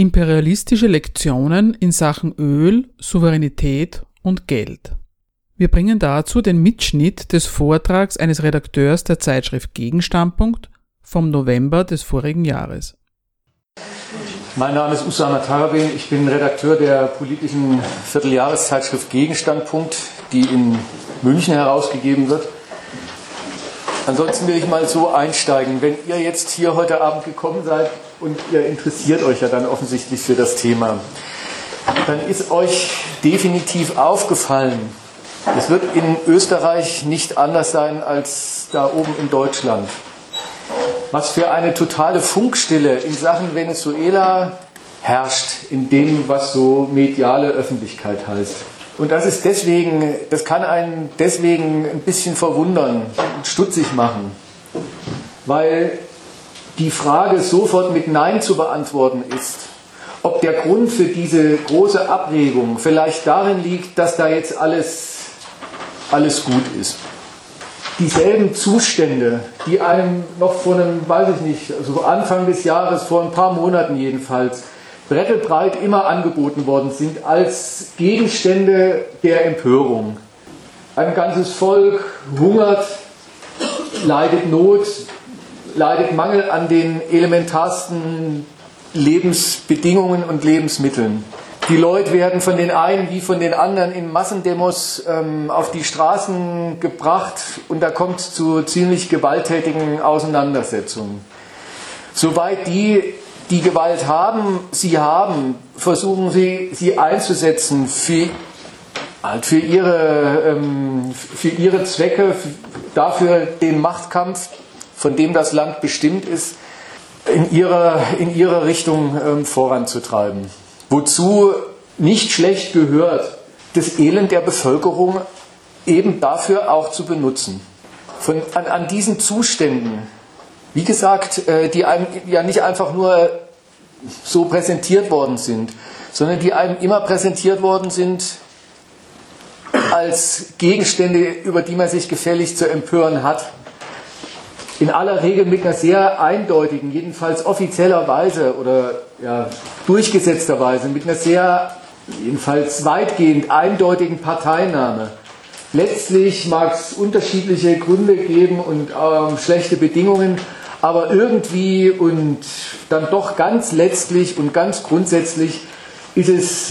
Imperialistische Lektionen in Sachen Öl, Souveränität und Geld. Wir bringen dazu den Mitschnitt des Vortrags eines Redakteurs der Zeitschrift Gegenstandpunkt vom November des vorigen Jahres. Mein Name ist Usama Tarabin, ich bin Redakteur der politischen Vierteljahreszeitschrift Gegenstandpunkt, die in München herausgegeben wird. Ansonsten will ich mal so einsteigen. Wenn ihr jetzt hier heute Abend gekommen seid und ihr interessiert euch ja dann offensichtlich für das Thema, dann ist euch definitiv aufgefallen, es wird in Österreich nicht anders sein als da oben in Deutschland. Was für eine totale Funkstille in Sachen Venezuela herrscht, in dem, was so mediale Öffentlichkeit heißt. Und das ist deswegen, das kann einen deswegen ein bisschen verwundern und stutzig machen, weil die Frage sofort mit Nein zu beantworten ist, ob der Grund für diese große Abregung vielleicht darin liegt, dass da jetzt alles, alles gut ist. Dieselben Zustände, die einem noch vor einem, weiß ich nicht, also Anfang des Jahres, vor ein paar Monaten jedenfalls, brettelbreit immer angeboten worden sind als Gegenstände der Empörung. Ein ganzes Volk hungert, leidet Not, leidet Mangel an den elementarsten Lebensbedingungen und Lebensmitteln. Die Leute werden von den einen wie von den anderen in Massendemos ähm, auf die Straßen gebracht und da kommt es zu ziemlich gewalttätigen Auseinandersetzungen. Soweit die die Gewalt haben, sie haben, versuchen sie, sie einzusetzen für, halt für, ihre, ähm, für ihre Zwecke, dafür den Machtkampf, von dem das Land bestimmt ist, in ihrer, in ihrer Richtung ähm, voranzutreiben. Wozu nicht schlecht gehört, das Elend der Bevölkerung eben dafür auch zu benutzen. Von, an, an diesen Zuständen wie gesagt, äh, die einem ja nicht einfach nur so präsentiert worden sind, sondern die einem immer präsentiert worden sind als Gegenstände, über die man sich gefällig zu empören hat. In aller Regel mit einer sehr eindeutigen, jedenfalls offizieller Weise oder ja, durchgesetzter Weise, mit einer sehr, jedenfalls weitgehend eindeutigen Parteinahme. Letztlich mag es unterschiedliche Gründe geben und ähm, schlechte Bedingungen, aber irgendwie und dann doch ganz letztlich und ganz grundsätzlich ist es,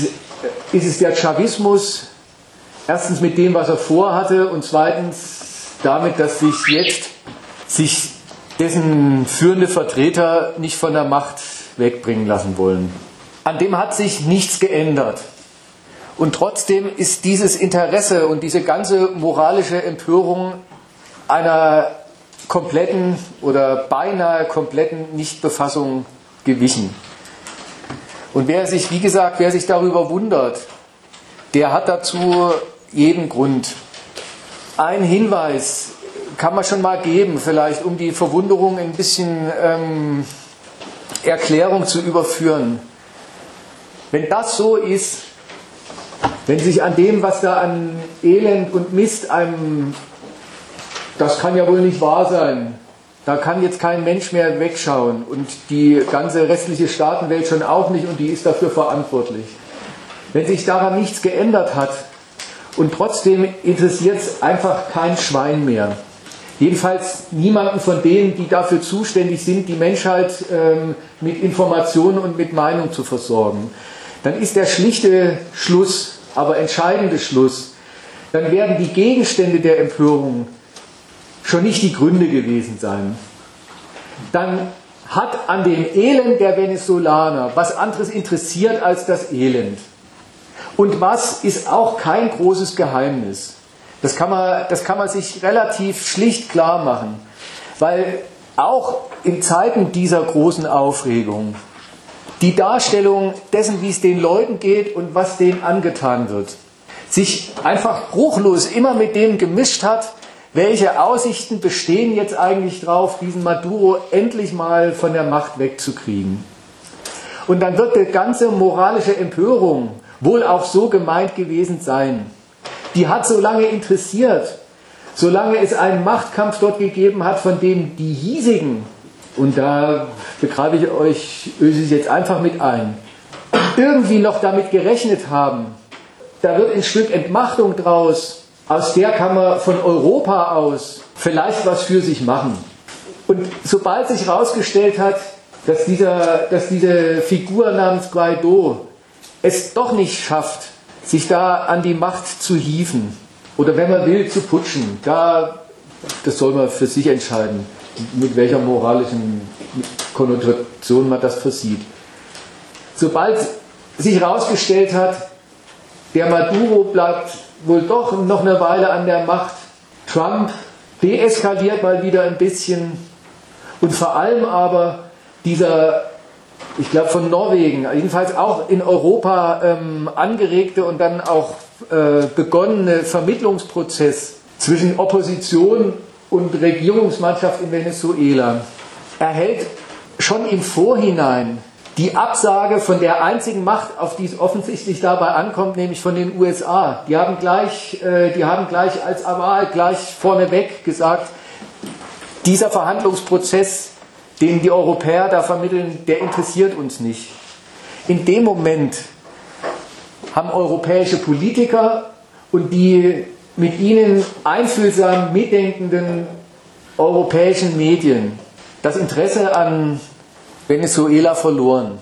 ist es der Chavismus, erstens mit dem, was er vorhatte und zweitens damit, dass sich jetzt sich dessen führende Vertreter nicht von der Macht wegbringen lassen wollen. An dem hat sich nichts geändert. Und trotzdem ist dieses Interesse und diese ganze moralische Empörung einer kompletten oder beinahe kompletten Nichtbefassung gewichen. Und wer sich, wie gesagt, wer sich darüber wundert, der hat dazu jeden Grund. Ein Hinweis kann man schon mal geben, vielleicht um die Verwunderung ein bisschen ähm, Erklärung zu überführen. Wenn das so ist, wenn sich an dem, was da an Elend und Mist einem das kann ja wohl nicht wahr sein. Da kann jetzt kein Mensch mehr wegschauen und die ganze restliche Staatenwelt schon auch nicht und die ist dafür verantwortlich. Wenn sich daran nichts geändert hat und trotzdem interessiert es einfach kein Schwein mehr. Jedenfalls niemanden von denen, die dafür zuständig sind, die Menschheit ähm, mit Informationen und mit Meinung zu versorgen. Dann ist der schlichte Schluss, aber entscheidende Schluss, dann werden die Gegenstände der Empörung schon nicht die Gründe gewesen sein. Dann hat an dem Elend der Venezolaner was anderes interessiert als das Elend. Und was ist auch kein großes Geheimnis. Das kann man, das kann man sich relativ schlicht klar machen. Weil auch in Zeiten dieser großen Aufregung die Darstellung dessen, wie es den Leuten geht und was denen angetan wird, sich einfach bruchlos immer mit dem gemischt hat, welche Aussichten bestehen jetzt eigentlich drauf, diesen Maduro endlich mal von der Macht wegzukriegen. Und dann wird die ganze moralische Empörung wohl auch so gemeint gewesen sein. Die hat so lange interessiert, solange es einen Machtkampf dort gegeben hat, von dem die hiesigen, und da begreife ich euch, öse ich jetzt einfach mit ein, irgendwie noch damit gerechnet haben, da wird ein Stück Entmachtung draus, aus der kann man von Europa aus vielleicht was für sich machen. Und sobald sich herausgestellt hat, dass, dieser, dass diese Figur namens Guaido es doch nicht schafft, sich da an die Macht zu hieven oder wenn man will, zu putschen, da, das soll man für sich entscheiden, mit welcher moralischen Konnotation man das versieht. Sobald sich herausgestellt hat, der Maduro bleibt wohl doch noch eine Weile an der Macht, Trump deeskaliert mal wieder ein bisschen und vor allem aber dieser, ich glaube von Norwegen, jedenfalls auch in Europa ähm, angeregte und dann auch äh, begonnene Vermittlungsprozess zwischen Opposition und Regierungsmannschaft in Venezuela erhält schon im Vorhinein die Absage von der einzigen Macht, auf die es offensichtlich dabei ankommt, nämlich von den USA. Die haben gleich, äh, die haben gleich als Aval gleich vorneweg gesagt, dieser Verhandlungsprozess den die Europäer da vermitteln, der interessiert uns nicht. In dem Moment haben europäische Politiker und die mit ihnen einfühlsam mitdenkenden europäischen Medien das Interesse an Venezuela verloren.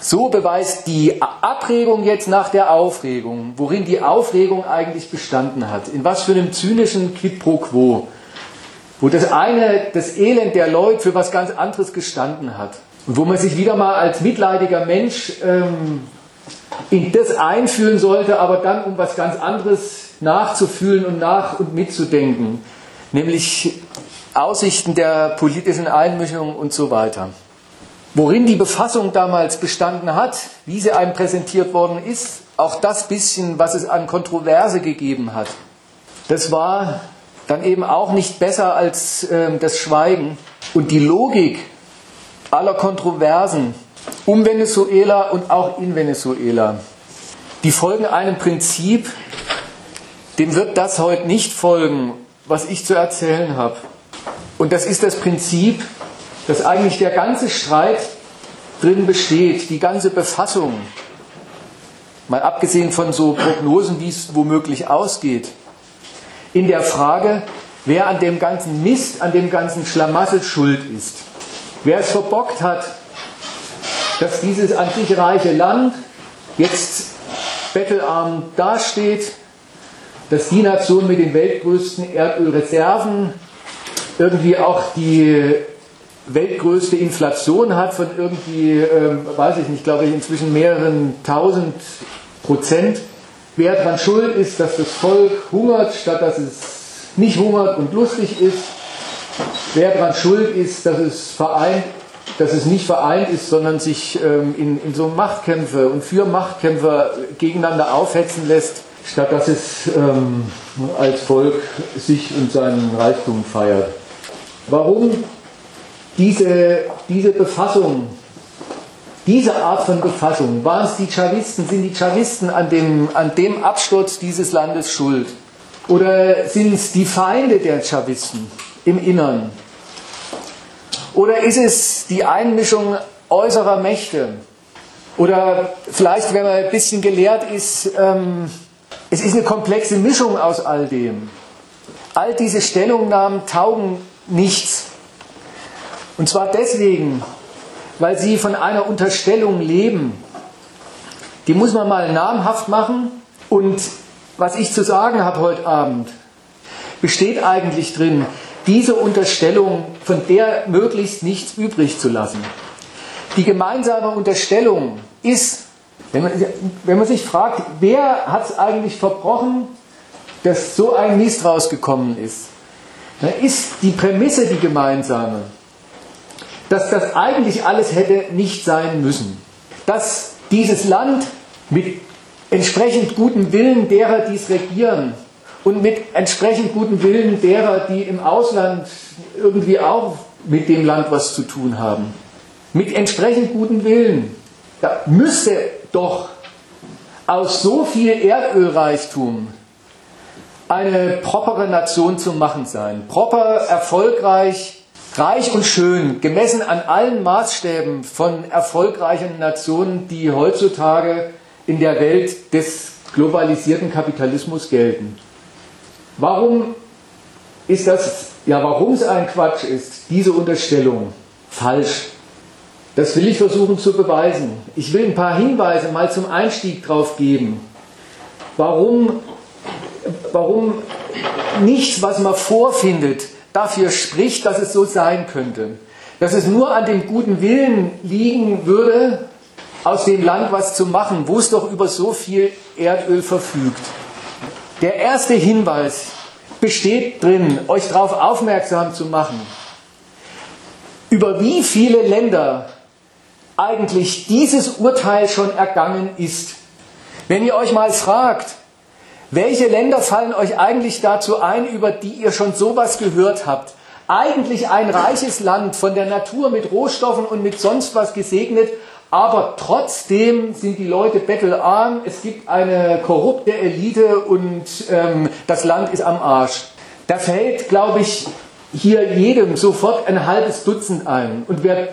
So beweist die Abregung jetzt nach der Aufregung, worin die Aufregung eigentlich bestanden hat, in was für einem zynischen Quid pro quo wo das eine, das Elend der Leute für was ganz anderes gestanden hat. Und wo man sich wieder mal als mitleidiger Mensch ähm, in das einfühlen sollte, aber dann um was ganz anderes nachzufühlen und nach und mitzudenken, nämlich Aussichten der politischen Einmischung und so weiter. Worin die Befassung damals bestanden hat, wie sie einem präsentiert worden ist, auch das bisschen, was es an Kontroverse gegeben hat, das war dann eben auch nicht besser als äh, das Schweigen. Und die Logik aller Kontroversen um Venezuela und auch in Venezuela, die folgen einem Prinzip, dem wird das heute nicht folgen, was ich zu erzählen habe. Und das ist das Prinzip, dass eigentlich der ganze Streit drin besteht, die ganze Befassung, mal abgesehen von so Prognosen, wie es womöglich ausgeht, in der Frage, wer an dem ganzen Mist, an dem ganzen Schlamassel schuld ist. Wer es verbockt hat, dass dieses an sich reiche Land jetzt bettelarm dasteht, dass die Nation mit den weltgrößten Erdölreserven irgendwie auch die weltgrößte Inflation hat von irgendwie, äh, weiß ich nicht, glaube ich, inzwischen mehreren tausend Prozent wer daran schuld ist, dass das Volk hungert, statt dass es nicht hungert und lustig ist, wer daran schuld ist, dass es vereint, dass es nicht vereint ist, sondern sich ähm, in, in so Machtkämpfe und für Machtkämpfe gegeneinander aufhetzen lässt, statt dass es ähm, als Volk sich und seinen Reichtum feiert. Warum diese, diese Befassung diese Art von Befassung, waren es die Chavisten, sind die Chavisten an dem, an dem Absturz dieses Landes schuld? Oder sind es die Feinde der Chavisten im Innern? Oder ist es die Einmischung äußerer Mächte? Oder vielleicht, wenn man ein bisschen gelehrt ist, ähm, es ist eine komplexe Mischung aus all dem. All diese Stellungnahmen taugen nichts. Und zwar deswegen, weil sie von einer Unterstellung leben. Die muss man mal namhaft machen. Und was ich zu sagen habe heute Abend, besteht eigentlich drin, diese Unterstellung, von der möglichst nichts übrig zu lassen. Die gemeinsame Unterstellung ist, wenn man, wenn man sich fragt, wer hat es eigentlich verbrochen, dass so ein Mist rausgekommen ist, dann ist die Prämisse die gemeinsame dass das eigentlich alles hätte nicht sein müssen. dass dieses Land mit entsprechend gutem Willen derer, die es regieren und mit entsprechend gutem Willen derer, die im Ausland irgendwie auch mit dem Land was zu tun haben, mit entsprechend gutem Willen, da müsste doch aus so viel Erdölreichtum eine propere Nation zu machen sein. Proper, erfolgreich, reich und schön, gemessen an allen Maßstäben von erfolgreichen Nationen, die heutzutage in der Welt des globalisierten Kapitalismus gelten. Warum ist das, ja, warum es ein Quatsch ist, diese Unterstellung falsch? Das will ich versuchen zu beweisen. Ich will ein paar Hinweise mal zum Einstieg drauf geben, warum, warum nichts, was man vorfindet, dafür spricht, dass es so sein könnte. Dass es nur an dem guten Willen liegen würde, aus dem Land was zu machen, wo es doch über so viel Erdöl verfügt. Der erste Hinweis besteht drin, euch darauf aufmerksam zu machen, über wie viele Länder eigentlich dieses Urteil schon ergangen ist. Wenn ihr euch mal fragt, welche Länder fallen euch eigentlich dazu ein, über die ihr schon sowas gehört habt? Eigentlich ein reiches Land, von der Natur mit Rohstoffen und mit sonst was gesegnet, aber trotzdem sind die Leute bettelarm, es gibt eine korrupte Elite und ähm, das Land ist am Arsch. Da fällt, glaube ich, hier jedem sofort ein halbes Dutzend ein. Und wer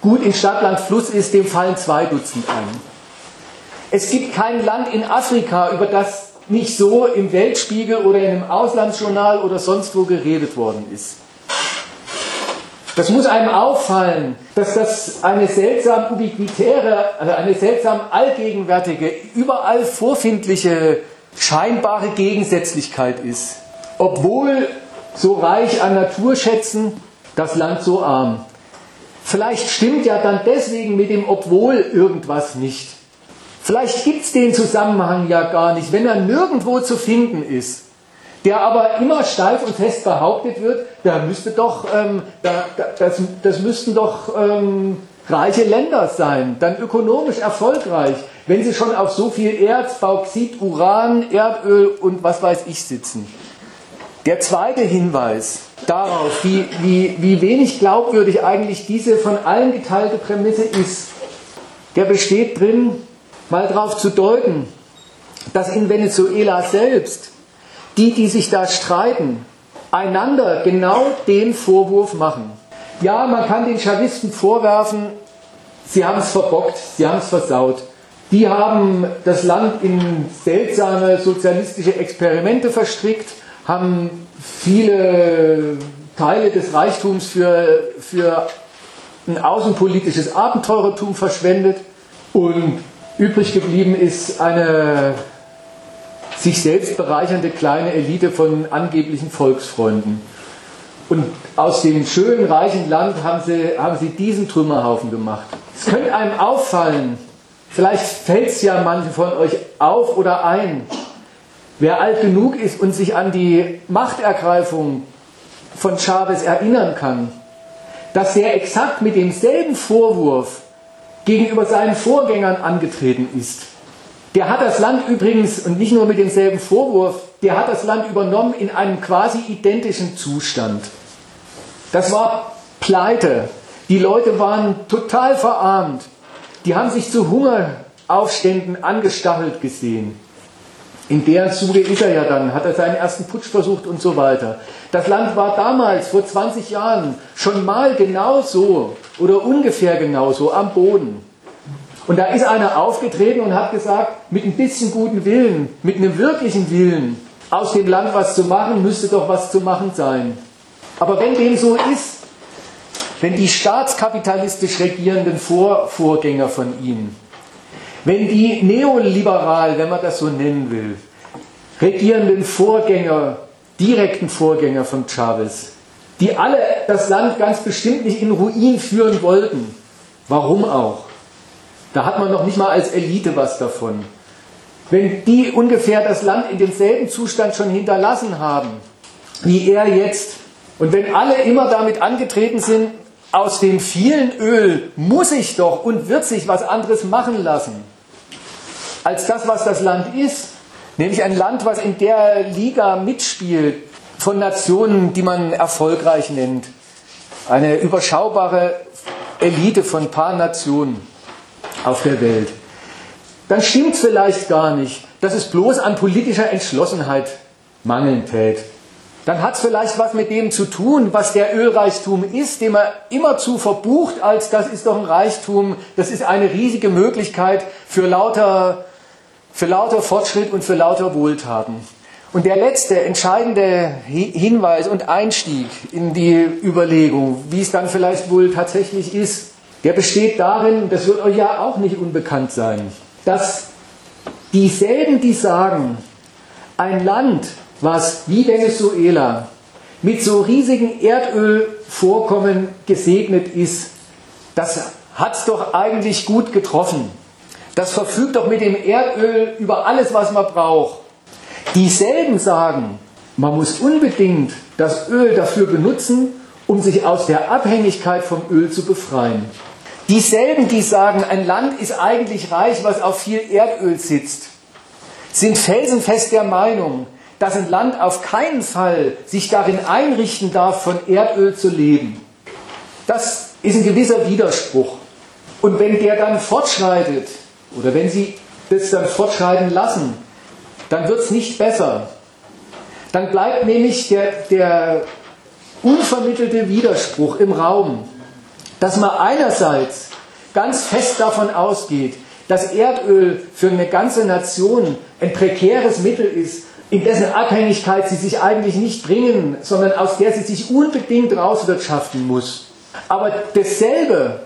gut in Stadtland Fluss ist, dem fallen zwei Dutzend ein. Es gibt kein Land in Afrika, über das nicht so im Weltspiegel oder in einem Auslandsjournal oder sonst wo geredet worden ist. Das muss einem auffallen, dass das eine seltsam ubiquitäre, also eine seltsam allgegenwärtige, überall vorfindliche, scheinbare Gegensätzlichkeit ist. Obwohl so reich an Naturschätzen, das Land so arm. Vielleicht stimmt ja dann deswegen mit dem Obwohl irgendwas nicht. Vielleicht gibt es den Zusammenhang ja gar nicht, wenn er nirgendwo zu finden ist, der aber immer steif und fest behauptet wird, da müsste doch, ähm, da, das, das müssten doch ähm, reiche Länder sein, dann ökonomisch erfolgreich, wenn sie schon auf so viel Erz, Bauxit, Uran, Erdöl und was weiß ich sitzen. Der zweite Hinweis darauf, wie, wie, wie wenig glaubwürdig eigentlich diese von allen geteilte Prämisse ist, der besteht drin, mal darauf zu deuten, dass in Venezuela selbst die, die sich da streiten, einander genau den Vorwurf machen. Ja, man kann den Chavisten vorwerfen, sie haben es verbockt, sie haben es versaut. Die haben das Land in seltsame sozialistische Experimente verstrickt haben viele Teile des Reichtums für, für ein außenpolitisches Abenteurertum verschwendet und übrig geblieben ist eine sich selbst bereichernde kleine Elite von angeblichen Volksfreunden. Und aus dem schönen, reichen Land haben sie, haben sie diesen Trümmerhaufen gemacht. Es könnte einem auffallen, vielleicht fällt es ja manchen von euch auf oder ein, Wer alt genug ist und sich an die Machtergreifung von Chavez erinnern kann, dass er exakt mit demselben Vorwurf gegenüber seinen Vorgängern angetreten ist. Der hat das Land übrigens, und nicht nur mit demselben Vorwurf, der hat das Land übernommen in einem quasi identischen Zustand. Das war Pleite. Die Leute waren total verarmt. Die haben sich zu Hungeraufständen angestachelt gesehen. In der Zuge ist er ja dann, hat er seinen ersten Putsch versucht und so weiter. Das Land war damals, vor 20 Jahren, schon mal genauso oder ungefähr genauso am Boden. Und da ist einer aufgetreten und hat gesagt, mit ein bisschen guten Willen, mit einem wirklichen Willen, aus dem Land was zu machen, müsste doch was zu machen sein. Aber wenn dem so ist, wenn die staatskapitalistisch regierenden Vor Vorgänger von ihm wenn die neoliberal, wenn man das so nennen will, regierenden Vorgänger, direkten Vorgänger von Chavez, die alle das Land ganz bestimmt nicht in Ruin führen wollten, warum auch? Da hat man noch nicht mal als Elite was davon. Wenn die ungefähr das Land in demselben Zustand schon hinterlassen haben, wie er jetzt, und wenn alle immer damit angetreten sind, aus dem vielen Öl muss sich doch und wird sich was anderes machen lassen als das, was das Land ist. Nämlich ein Land, was in der Liga mitspielt von Nationen, die man erfolgreich nennt. Eine überschaubare Elite von paar Nationen auf der Welt. Dann stimmt vielleicht gar nicht, dass es bloß an politischer Entschlossenheit mangeln tät. Dann hat es vielleicht was mit dem zu tun, was der Ölreichtum ist, den man immerzu verbucht als das ist doch ein Reichtum, das ist eine riesige Möglichkeit für lauter für lauter Fortschritt und für lauter Wohltaten. Und der letzte entscheidende Hinweis und Einstieg in die Überlegung, wie es dann vielleicht wohl tatsächlich ist, der besteht darin, das wird euch ja auch nicht unbekannt sein, dass dieselben, die sagen, ein Land, was wie Venezuela mit so riesigen Erdölvorkommen gesegnet ist, das hat es doch eigentlich gut getroffen. Das verfügt doch mit dem Erdöl über alles, was man braucht. Dieselben sagen, man muss unbedingt das Öl dafür benutzen, um sich aus der Abhängigkeit vom Öl zu befreien. Dieselben, die sagen, ein Land ist eigentlich reich, was auf viel Erdöl sitzt, sind felsenfest der Meinung, dass ein Land auf keinen Fall sich darin einrichten darf, von Erdöl zu leben. Das ist ein gewisser Widerspruch. Und wenn der dann fortschreitet, oder wenn Sie das dann fortschreiten lassen, dann wird es nicht besser. Dann bleibt nämlich der, der unvermittelte Widerspruch im Raum, dass man einerseits ganz fest davon ausgeht, dass Erdöl für eine ganze Nation ein prekäres Mittel ist, in dessen Abhängigkeit sie sich eigentlich nicht bringen, sondern aus der sie sich unbedingt rauswirtschaften muss. Aber dasselbe,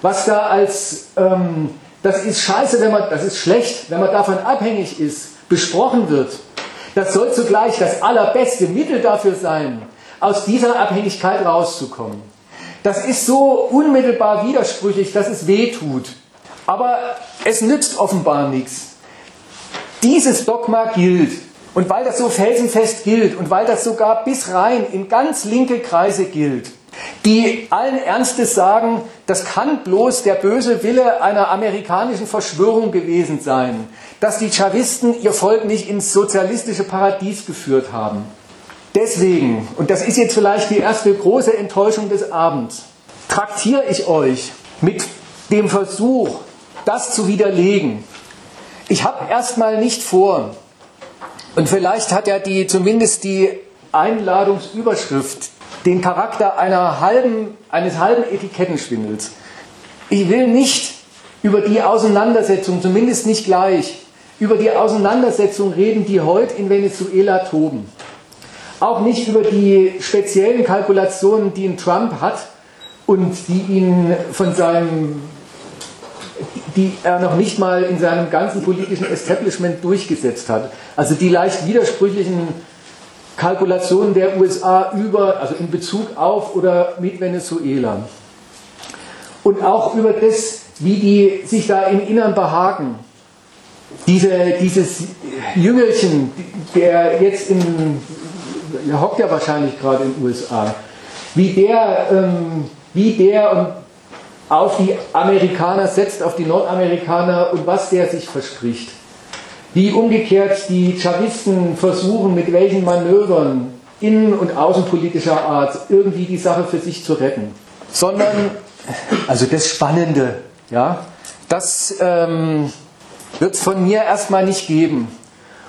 was da als ähm, das ist scheiße, wenn man, das ist schlecht, wenn man davon abhängig ist, besprochen wird. Das soll zugleich das allerbeste Mittel dafür sein, aus dieser Abhängigkeit rauszukommen. Das ist so unmittelbar widersprüchlich, dass es weh tut. Aber es nützt offenbar nichts. Dieses Dogma gilt. Und weil das so felsenfest gilt und weil das sogar bis rein in ganz linke Kreise gilt, die allen Ernstes sagen, das kann bloß der böse Wille einer amerikanischen Verschwörung gewesen sein, dass die Chavisten ihr Volk nicht ins sozialistische Paradies geführt haben. Deswegen, und das ist jetzt vielleicht die erste große Enttäuschung des Abends, traktiere ich euch mit dem Versuch, das zu widerlegen. Ich habe erstmal nicht vor, und vielleicht hat ja die, zumindest die Einladungsüberschrift den Charakter einer halben, eines halben Etikettenschwindels. Ich will nicht über die Auseinandersetzung, zumindest nicht gleich, über die Auseinandersetzung reden, die heute in Venezuela toben. Auch nicht über die speziellen Kalkulationen, die ein Trump hat und die ihn von seinem, die er noch nicht mal in seinem ganzen politischen Establishment durchgesetzt hat. Also die leicht widersprüchlichen Kalkulationen der USA über, also in Bezug auf oder mit Venezuela. Und auch über das, wie die sich da im Innern behagen. Diese, dieses Jüngelchen, der jetzt in, der hockt ja wahrscheinlich gerade in den USA, wie der, ähm, wie der auf die Amerikaner setzt, auf die Nordamerikaner und was der sich verspricht. Wie umgekehrt die Chavisten versuchen, mit welchen Manövern innen- und außenpolitischer Art irgendwie die Sache für sich zu retten. Sondern, also das Spannende, ja, das ähm, wird es von mir erstmal nicht geben.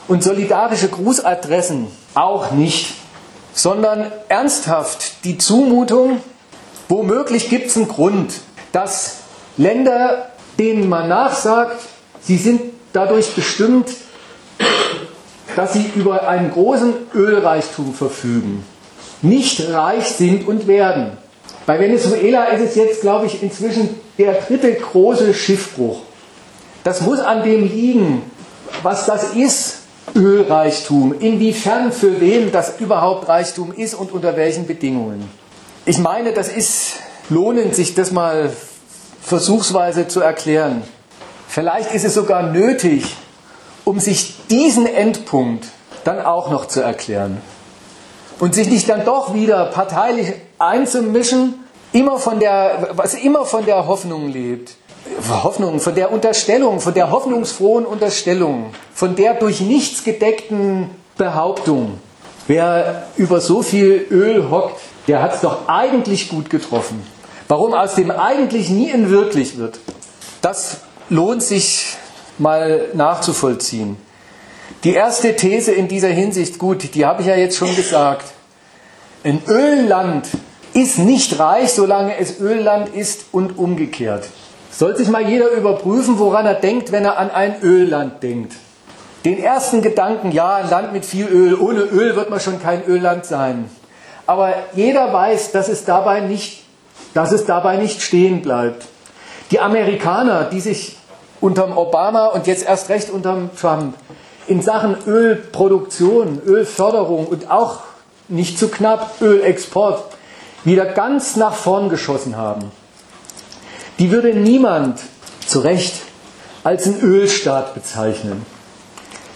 Und solidarische Grußadressen auch nicht. Sondern ernsthaft die Zumutung, womöglich gibt es einen Grund, dass Länder, denen man nachsagt, sie sind dadurch bestimmt, dass sie über einen großen Ölreichtum verfügen, nicht reich sind und werden. Bei Venezuela ist es jetzt, glaube ich, inzwischen der dritte große Schiffbruch. Das muss an dem liegen, was das ist, Ölreichtum, inwiefern für wen das überhaupt Reichtum ist und unter welchen Bedingungen. Ich meine, das ist lohnend, sich das mal versuchsweise zu erklären. Vielleicht ist es sogar nötig, um sich diesen Endpunkt dann auch noch zu erklären und sich nicht dann doch wieder parteilich einzumischen immer von der, was immer von der Hoffnung lebt. Hoffnung, von der Unterstellung, von der hoffnungsfrohen Unterstellung, von der durch nichts gedeckten Behauptung. Wer über so viel Öl hockt, der hat es doch eigentlich gut getroffen. Warum aus dem eigentlich nie ein wirklich wird, das lohnt sich mal nachzuvollziehen. Die erste These in dieser Hinsicht, gut, die habe ich ja jetzt schon gesagt. Ein Ölland ist nicht reich, solange es Ölland ist und umgekehrt. Soll sich mal jeder überprüfen, woran er denkt, wenn er an ein Ölland denkt. Den ersten Gedanken, ja, ein Land mit viel Öl, ohne Öl wird man schon kein Ölland sein. Aber jeder weiß, dass es dabei nicht, dass es dabei nicht stehen bleibt. Die Amerikaner, die sich unterm Obama und jetzt erst recht unterm Trump in Sachen Ölproduktion, Ölförderung und auch nicht zu knapp Ölexport wieder ganz nach vorn geschossen haben, die würde niemand zu Recht als einen Ölstaat bezeichnen.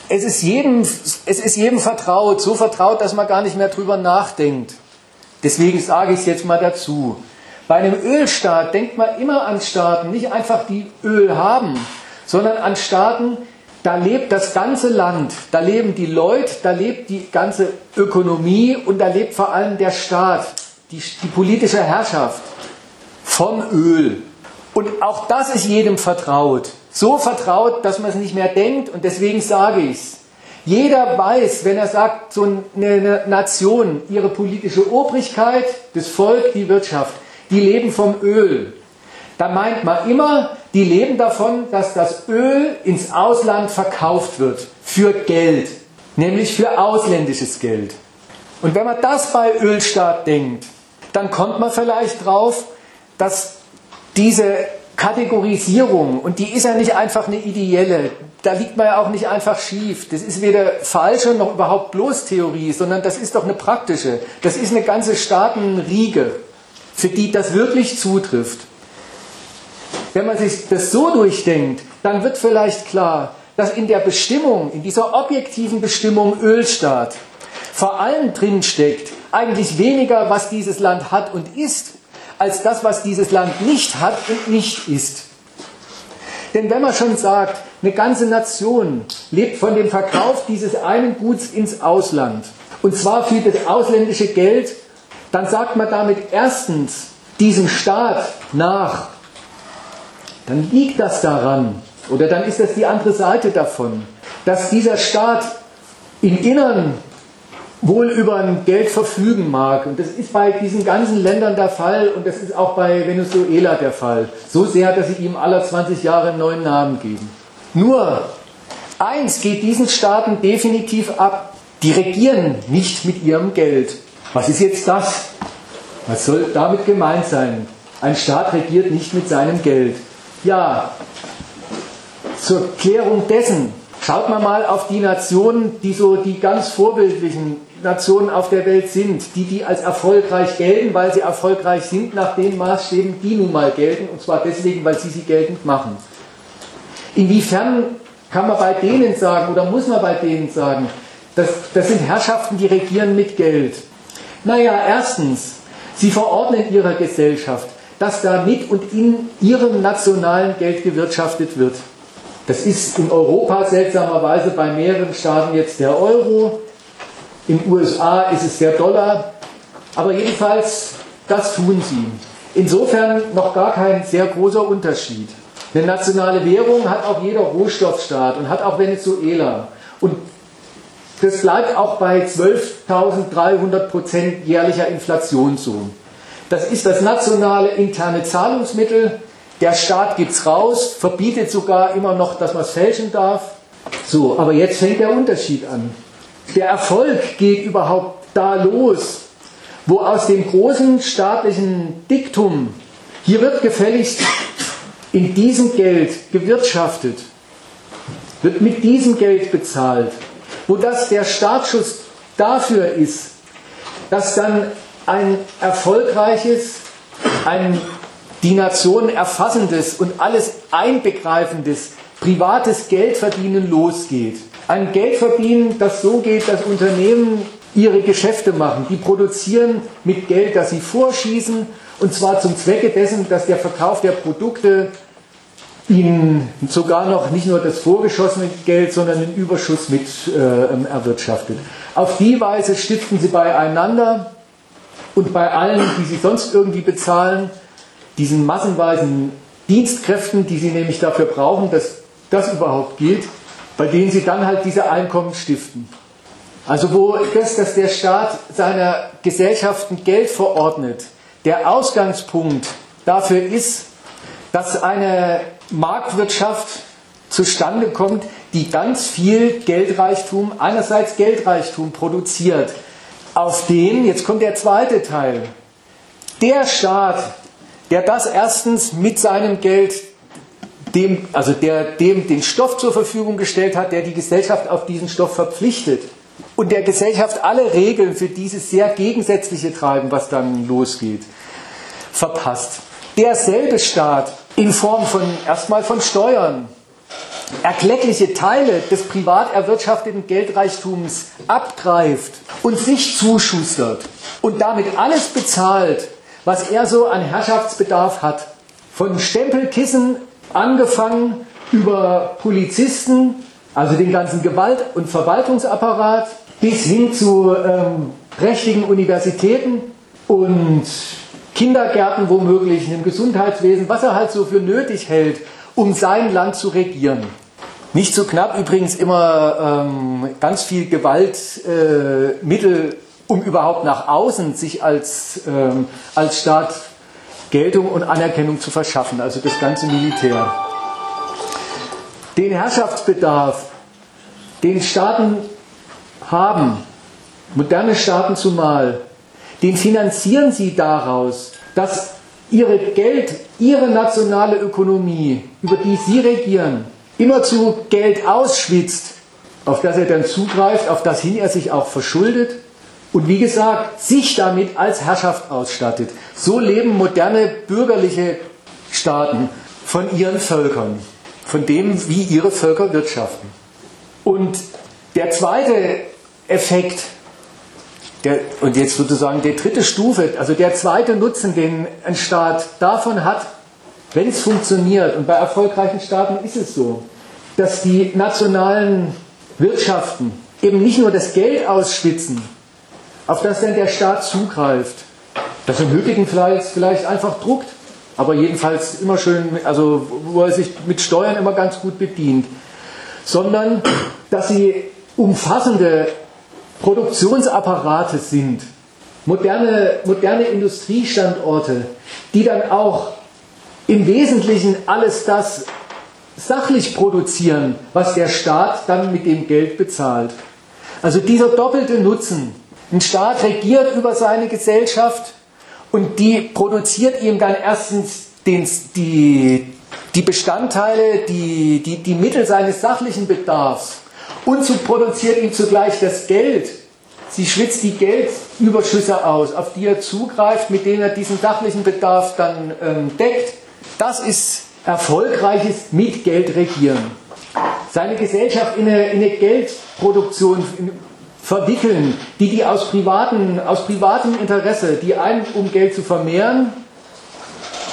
Es ist, jedem, es ist jedem vertraut, so vertraut, dass man gar nicht mehr drüber nachdenkt. Deswegen sage ich es jetzt mal dazu. Bei einem Ölstaat denkt man immer an Staaten, nicht einfach die Öl haben, sondern an Staaten, da lebt das ganze Land, da leben die Leute, da lebt die ganze Ökonomie und da lebt vor allem der Staat, die, die politische Herrschaft vom Öl. Und auch das ist jedem vertraut. So vertraut, dass man es nicht mehr denkt und deswegen sage ich es. Jeder weiß, wenn er sagt, so eine Nation, ihre politische Obrigkeit, das Volk, die Wirtschaft, die leben vom Öl. Da meint man immer, die leben davon, dass das Öl ins Ausland verkauft wird für Geld, nämlich für ausländisches Geld. Und wenn man das bei Ölstaat denkt, dann kommt man vielleicht drauf, dass diese Kategorisierung, und die ist ja nicht einfach eine ideelle, da liegt man ja auch nicht einfach schief. Das ist weder falsche noch überhaupt bloß Theorie, sondern das ist doch eine praktische. Das ist eine ganze Staatenriege, für die das wirklich zutrifft. Wenn man sich das so durchdenkt, dann wird vielleicht klar, dass in der Bestimmung, in dieser objektiven Bestimmung Ölstaat, vor allem drinsteckt, eigentlich weniger, was dieses Land hat und ist, als das, was dieses Land nicht hat und nicht ist. Denn wenn man schon sagt, eine ganze Nation lebt von dem Verkauf dieses einen Guts ins Ausland, und zwar für das ausländische Geld, dann sagt man damit erstens diesem Staat nach, dann liegt das daran, oder dann ist das die andere Seite davon, dass dieser Staat im Innern wohl über ein Geld verfügen mag. Und das ist bei diesen ganzen Ländern der Fall und das ist auch bei Venezuela der Fall. So sehr, dass sie ihm alle 20 Jahre einen neuen Namen geben. Nur eins geht diesen Staaten definitiv ab. Die regieren nicht mit ihrem Geld. Was ist jetzt das? Was soll damit gemeint sein? Ein Staat regiert nicht mit seinem Geld. Ja, zur Klärung dessen schaut man mal auf die Nationen, die so die ganz vorbildlichen Nationen auf der Welt sind, die, die als erfolgreich gelten, weil sie erfolgreich sind nach den Maßstäben, die nun mal gelten, und zwar deswegen, weil sie sie geltend machen. Inwiefern kann man bei denen sagen oder muss man bei denen sagen, das, das sind Herrschaften, die regieren mit Geld? Naja, erstens, sie verordnen ihrer Gesellschaft, dass da mit und in ihrem nationalen Geld gewirtschaftet wird. Das ist in Europa seltsamerweise bei mehreren Staaten jetzt der Euro, in den USA ist es der Dollar, aber jedenfalls, das tun sie. Insofern noch gar kein sehr großer Unterschied. Eine nationale Währung hat auch jeder Rohstoffstaat und hat auch Venezuela. Und das bleibt auch bei 12.300 Prozent jährlicher Inflation so. Das ist das nationale interne Zahlungsmittel. Der Staat gibt es raus, verbietet sogar immer noch, dass man es fälschen darf. So, aber jetzt fängt der Unterschied an der Erfolg geht überhaupt da los, wo aus dem großen staatlichen Diktum, hier wird gefälligst in diesem Geld gewirtschaftet, wird mit diesem Geld bezahlt, wo das der Startschuss dafür ist, dass dann ein erfolgreiches, ein die Nation erfassendes und alles einbegreifendes privates Geldverdienen losgeht. Ein Geldverdienen, das so geht, dass Unternehmen ihre Geschäfte machen. Die produzieren mit Geld, das sie vorschießen Und zwar zum Zwecke dessen, dass der Verkauf der Produkte ihnen sogar noch nicht nur das vorgeschossene Geld, sondern den Überschuss mit äh, erwirtschaftet. Auf die Weise stiften sie beieinander und bei allen, die sie sonst irgendwie bezahlen, diesen massenweisen Dienstkräften, die sie nämlich dafür brauchen, dass das überhaupt geht, bei denen sie dann halt diese Einkommen stiften. Also wo das, dass der Staat seiner Gesellschaften Geld verordnet, der Ausgangspunkt dafür ist, dass eine Marktwirtschaft zustande kommt, die ganz viel Geldreichtum, einerseits Geldreichtum produziert, auf den, jetzt kommt der zweite Teil, der Staat, der das erstens mit seinem Geld dem, also der dem den Stoff zur Verfügung gestellt hat, der die Gesellschaft auf diesen Stoff verpflichtet und der Gesellschaft alle Regeln für dieses sehr gegensätzliche Treiben, was dann losgeht, verpasst. Derselbe Staat in Form von erstmal von Steuern erkleckliche Teile des privat erwirtschafteten Geldreichtums abgreift und sich zuschustert und damit alles bezahlt, was er so an Herrschaftsbedarf hat. Von Stempelkissen angefangen über Polizisten, also den ganzen Gewalt- und Verwaltungsapparat, bis hin zu ähm, prächtigen Universitäten und Kindergärten womöglich, einem Gesundheitswesen, was er halt so für nötig hält, um sein Land zu regieren. Nicht zu so knapp übrigens immer ähm, ganz viel Gewaltmittel, äh, um überhaupt nach außen sich als, ähm, als Staat Geltung und Anerkennung zu verschaffen, also das ganze Militär. Den Herrschaftsbedarf, den Staaten haben, moderne Staaten zumal, den finanzieren sie daraus, dass ihre Geld, ihre nationale Ökonomie, über die sie regieren, immerzu Geld ausschwitzt, auf das er dann zugreift, auf das hin er sich auch verschuldet und wie gesagt, sich damit als Herrschaft ausstattet. So leben moderne bürgerliche Staaten von ihren Völkern, von dem, wie ihre Völker wirtschaften. Und der zweite Effekt, der, und jetzt sozusagen der dritte Stufe, also der zweite Nutzen, den ein Staat davon hat, wenn es funktioniert, und bei erfolgreichen Staaten ist es so, dass die nationalen Wirtschaften eben nicht nur das Geld ausschwitzen, auf das dann der Staat zugreift, das im Nötigen vielleicht, vielleicht einfach druckt, aber jedenfalls immer schön, also wo er sich mit Steuern immer ganz gut bedient, sondern dass sie umfassende Produktionsapparate sind, moderne, moderne Industriestandorte, die dann auch im Wesentlichen alles das sachlich produzieren, was der Staat dann mit dem Geld bezahlt. Also dieser doppelte Nutzen. Ein Staat regiert über seine Gesellschaft und die produziert ihm dann erstens den, die, die Bestandteile, die, die, die Mittel seines sachlichen Bedarfs und so produziert ihm zugleich das Geld. Sie schwitzt die Geldüberschüsse aus, auf die er zugreift, mit denen er diesen sachlichen Bedarf dann ähm, deckt. Das ist erfolgreiches mit Geld regieren. Seine Gesellschaft in eine, in eine Geldproduktion verwickeln, die die aus, privaten, aus privatem Interesse, die einen um Geld zu vermehren,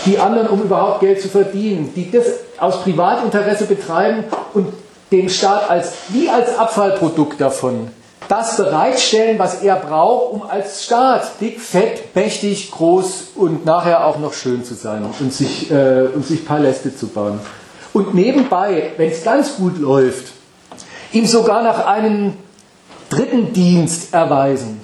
die anderen um überhaupt Geld zu verdienen, die das aus Privatinteresse betreiben und dem Staat als, wie als Abfallprodukt davon das bereitstellen, was er braucht, um als Staat dick, fett, mächtig, groß und nachher auch noch schön zu sein und sich, äh, und sich Paläste zu bauen. Und nebenbei, wenn es ganz gut läuft, ihm sogar noch einen dritten Dienst erweisen.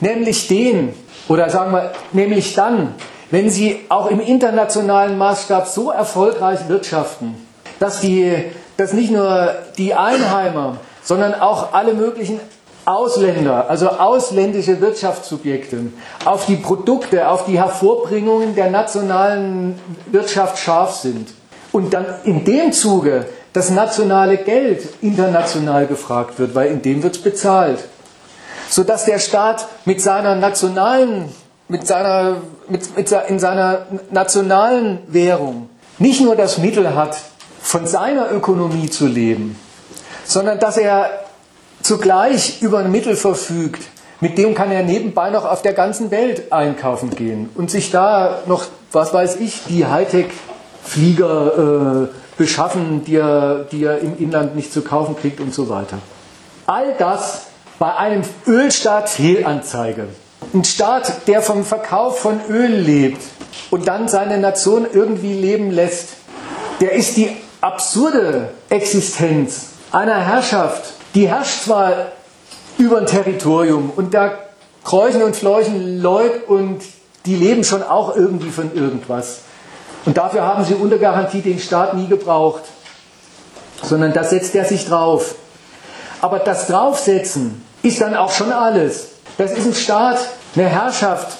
Nämlich den, oder sagen wir, nämlich dann, wenn sie auch im internationalen Maßstab so erfolgreich wirtschaften, dass die dass nicht nur die Einheimer, sondern auch alle möglichen Ausländer, also ausländische Wirtschaftssubjekte, auf die Produkte, auf die Hervorbringungen der nationalen Wirtschaft scharf sind. Und dann in dem Zuge das nationale Geld international gefragt wird, weil in dem wird es bezahlt. Sodass der Staat mit seiner nationalen, mit seiner, mit, mit, in seiner nationalen Währung nicht nur das Mittel hat, von seiner Ökonomie zu leben, sondern dass er zugleich über ein Mittel verfügt, Mit dem kann er nebenbei noch auf der ganzen Welt einkaufen gehen und sich da noch, was weiß ich, die Hightech-Flieger äh, beschaffen, die er, die er im Inland nicht zu kaufen kriegt und so weiter. All das bei einem Ölstaat Fehlanzeige. Ein Staat, der vom Verkauf von Öl lebt und dann seine Nation irgendwie leben lässt, der ist die absurde Existenz einer Herrschaft, die herrscht zwar über ein Territorium und da kräuchen und fleuchen Leute und die leben schon auch irgendwie von irgendwas. Und dafür haben sie unter Garantie den Staat nie gebraucht, sondern da setzt er sich drauf. Aber das Draufsetzen ist dann auch schon alles. Das ist ein Staat, eine Herrschaft,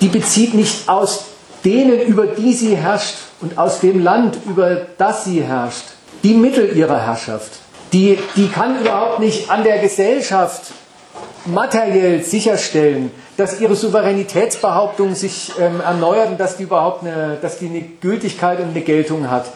die bezieht nicht aus denen, über die sie herrscht und aus dem Land, über das sie herrscht, die Mittel ihrer Herrschaft. Die, die kann überhaupt nicht an der Gesellschaft materiell sicherstellen, dass ihre Souveränitätsbehauptung sich ähm, erneuert und dass die überhaupt eine, dass die eine Gültigkeit und eine Geltung hat.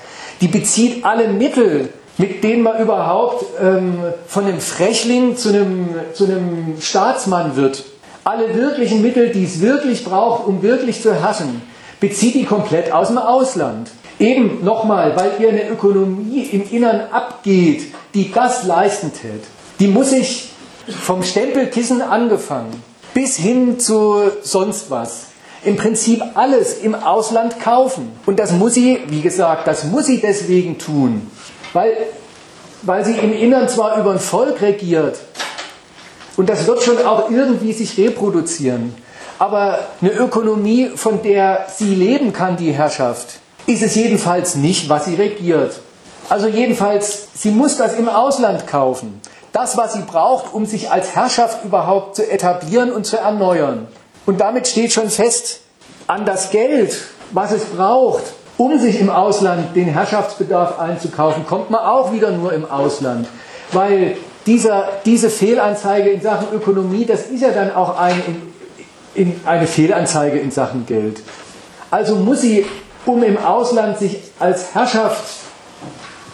Die bezieht alle Mittel, mit denen man überhaupt ähm, von einem Frechling zu einem, zu einem Staatsmann wird. Alle wirklichen Mittel, die es wirklich braucht, um wirklich zu herrschen, bezieht die komplett aus dem Ausland. Eben nochmal, weil ihr eine Ökonomie im Innern abgeht, die das leisten tät. Die muss sich vom Stempelkissen angefangen bis hin zu sonst was. Im Prinzip alles im Ausland kaufen. Und das muss sie, wie gesagt, das muss sie deswegen tun. Weil, weil sie im Innern zwar über ein Volk regiert, und das wird schon auch irgendwie sich reproduzieren, aber eine Ökonomie, von der sie leben kann, die Herrschaft, ist es jedenfalls nicht, was sie regiert. Also jedenfalls, sie muss das im Ausland kaufen. Das, was sie braucht, um sich als Herrschaft überhaupt zu etablieren und zu erneuern. Und damit steht schon fest, an das Geld, was es braucht, um sich im Ausland den Herrschaftsbedarf einzukaufen, kommt man auch wieder nur im Ausland. Weil dieser, diese Fehlanzeige in Sachen Ökonomie, das ist ja dann auch eine, in, in eine Fehlanzeige in Sachen Geld. Also muss sie, um im Ausland sich als Herrschaft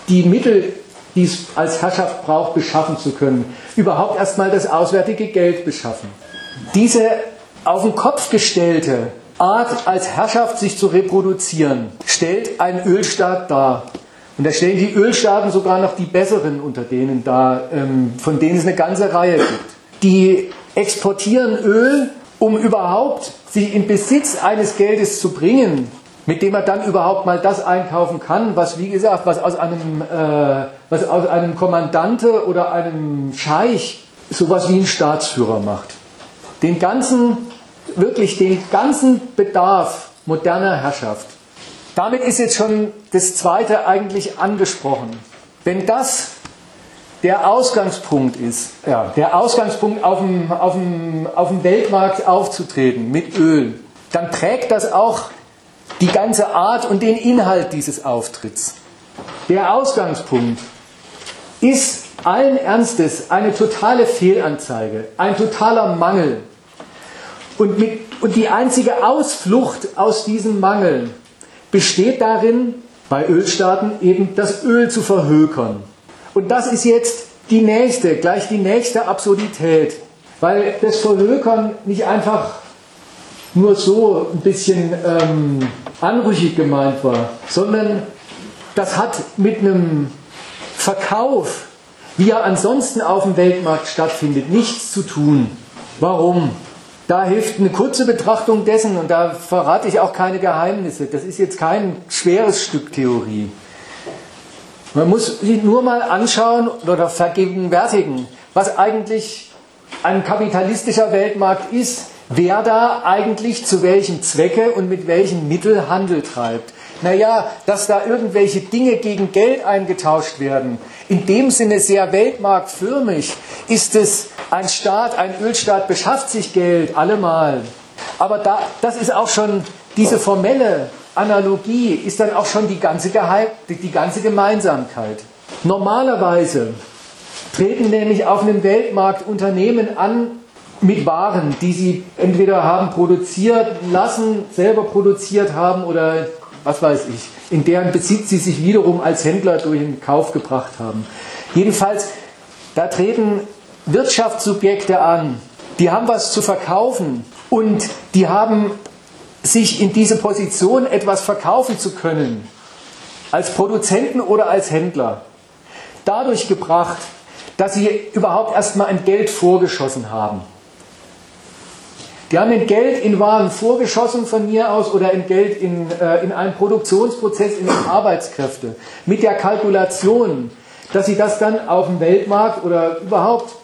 die Mittel die es als Herrschaft braucht, beschaffen zu können. Überhaupt erstmal das auswärtige Geld beschaffen. Diese auf den Kopf gestellte Art, als Herrschaft sich zu reproduzieren, stellt ein Ölstaat dar. Und da stellen die Ölstaaten sogar noch die besseren unter denen dar, ähm, von denen es eine ganze Reihe gibt. Die exportieren Öl, um überhaupt sie in Besitz eines Geldes zu bringen, mit dem er dann überhaupt mal das einkaufen kann, was wie gesagt, was aus einem, äh, was aus einem Kommandante oder einem Scheich sowas wie ein Staatsführer macht. Den ganzen, wirklich den ganzen Bedarf moderner Herrschaft. Damit ist jetzt schon das Zweite eigentlich angesprochen. Wenn das der Ausgangspunkt ist, ja, der Ausgangspunkt auf dem, auf, dem, auf dem Weltmarkt aufzutreten mit Öl, dann trägt das auch die ganze Art und den Inhalt dieses Auftritts. Der Ausgangspunkt ist allen Ernstes eine totale Fehlanzeige, ein totaler Mangel. Und, mit, und die einzige Ausflucht aus diesem Mangel besteht darin, bei Ölstaaten eben das Öl zu verhökern. Und das ist jetzt die nächste, gleich die nächste Absurdität, weil das Verhökern nicht einfach nur so ein bisschen ähm, anrüchig gemeint war, sondern das hat mit einem Verkauf, wie er ansonsten auf dem Weltmarkt stattfindet, nichts zu tun. Warum? Da hilft eine kurze Betrachtung dessen und da verrate ich auch keine Geheimnisse. Das ist jetzt kein schweres Stück Theorie. Man muss sich nur mal anschauen oder vergegenwärtigen, was eigentlich ein kapitalistischer Weltmarkt ist wer da eigentlich zu welchem Zwecke und mit welchen Mitteln Handel treibt. Naja, dass da irgendwelche Dinge gegen Geld eingetauscht werden, in dem Sinne sehr weltmarktförmig, ist es ein Staat, ein Ölstaat beschafft sich Geld, allemal. Aber da, das ist auch schon diese formelle Analogie, ist dann auch schon die ganze, Geheim, die ganze Gemeinsamkeit. Normalerweise treten nämlich auf einem Weltmarkt Unternehmen an, mit Waren, die sie entweder haben produziert lassen, selber produziert haben oder was weiß ich, in deren Besitz sie sich wiederum als Händler durch den Kauf gebracht haben. Jedenfalls, da treten Wirtschaftssubjekte an, die haben was zu verkaufen und die haben sich in diese Position etwas verkaufen zu können, als Produzenten oder als Händler, dadurch gebracht, dass sie überhaupt erstmal ein Geld vorgeschossen haben. Die haben Geld in Waren vorgeschossen von mir aus oder Geld in, äh, in einen Produktionsprozess, in Arbeitskräfte, mit der Kalkulation, dass sie das dann auf dem Weltmarkt oder überhaupt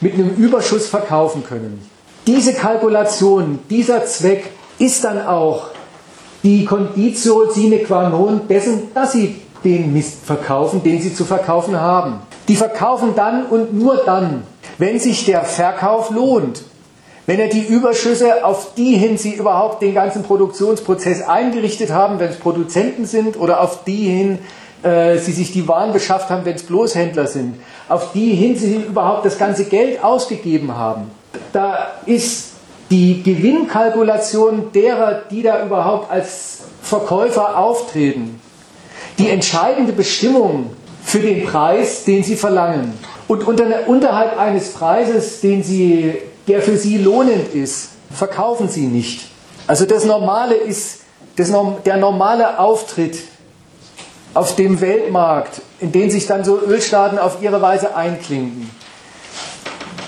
mit einem Überschuss verkaufen können. Diese Kalkulation, dieser Zweck ist dann auch die Conditio sine qua non dessen, dass sie den Mist verkaufen, den sie zu verkaufen haben. Die verkaufen dann und nur dann, wenn sich der Verkauf lohnt. Wenn er die Überschüsse, auf die hin sie überhaupt den ganzen Produktionsprozess eingerichtet haben, wenn es Produzenten sind, oder auf die hin äh, sie sich die Waren beschafft haben, wenn es Bloßhändler sind, auf die hin sie überhaupt das ganze Geld ausgegeben haben. Da ist die Gewinnkalkulation derer, die da überhaupt als Verkäufer auftreten, die entscheidende Bestimmung für den Preis, den sie verlangen. Und unter, unterhalb eines Preises, den sie, der für sie lohnend ist, verkaufen sie nicht. Also das Normale ist, das, der normale Auftritt auf dem Weltmarkt, in den sich dann so Ölstaaten auf ihre Weise einklinken.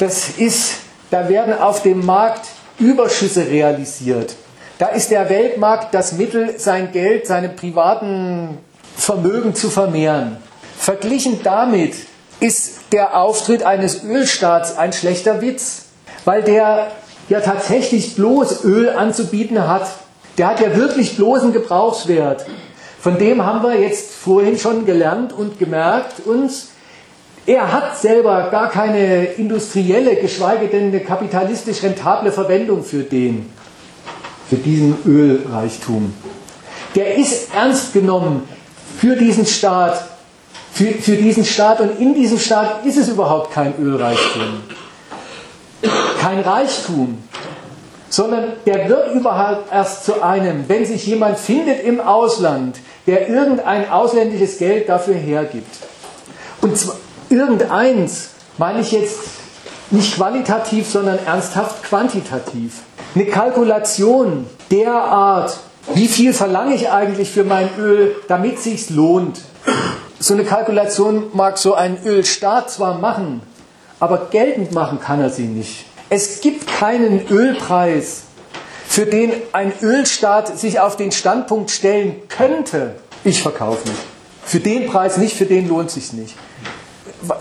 Das ist, da werden auf dem Markt Überschüsse realisiert. Da ist der Weltmarkt das Mittel, sein Geld, seine privaten Vermögen zu vermehren. Verglichen damit ist der Auftritt eines Ölstaats ein schlechter Witz, weil der ja tatsächlich bloß Öl anzubieten hat. Der hat ja wirklich bloßen Gebrauchswert. Von dem haben wir jetzt vorhin schon gelernt und gemerkt uns, er hat selber gar keine industrielle, geschweige denn eine kapitalistisch rentable Verwendung für den, für diesen Ölreichtum. Der ist ernst genommen für diesen Staat, für, für diesen Staat und in diesem Staat ist es überhaupt kein Ölreichtum, kein Reichtum, sondern der wird überhaupt erst zu einem, wenn sich jemand findet im Ausland, der irgendein ausländisches Geld dafür hergibt. Und zwar irgendeins meine ich jetzt nicht qualitativ, sondern ernsthaft quantitativ. Eine Kalkulation derart, wie viel verlange ich eigentlich für mein Öl, damit es sich lohnt. So eine Kalkulation mag so ein Ölstaat zwar machen, aber geltend machen kann er sie nicht. Es gibt keinen Ölpreis, für den ein Ölstaat sich auf den Standpunkt stellen könnte, ich verkaufe nicht. Für den Preis nicht, für den lohnt sich nicht.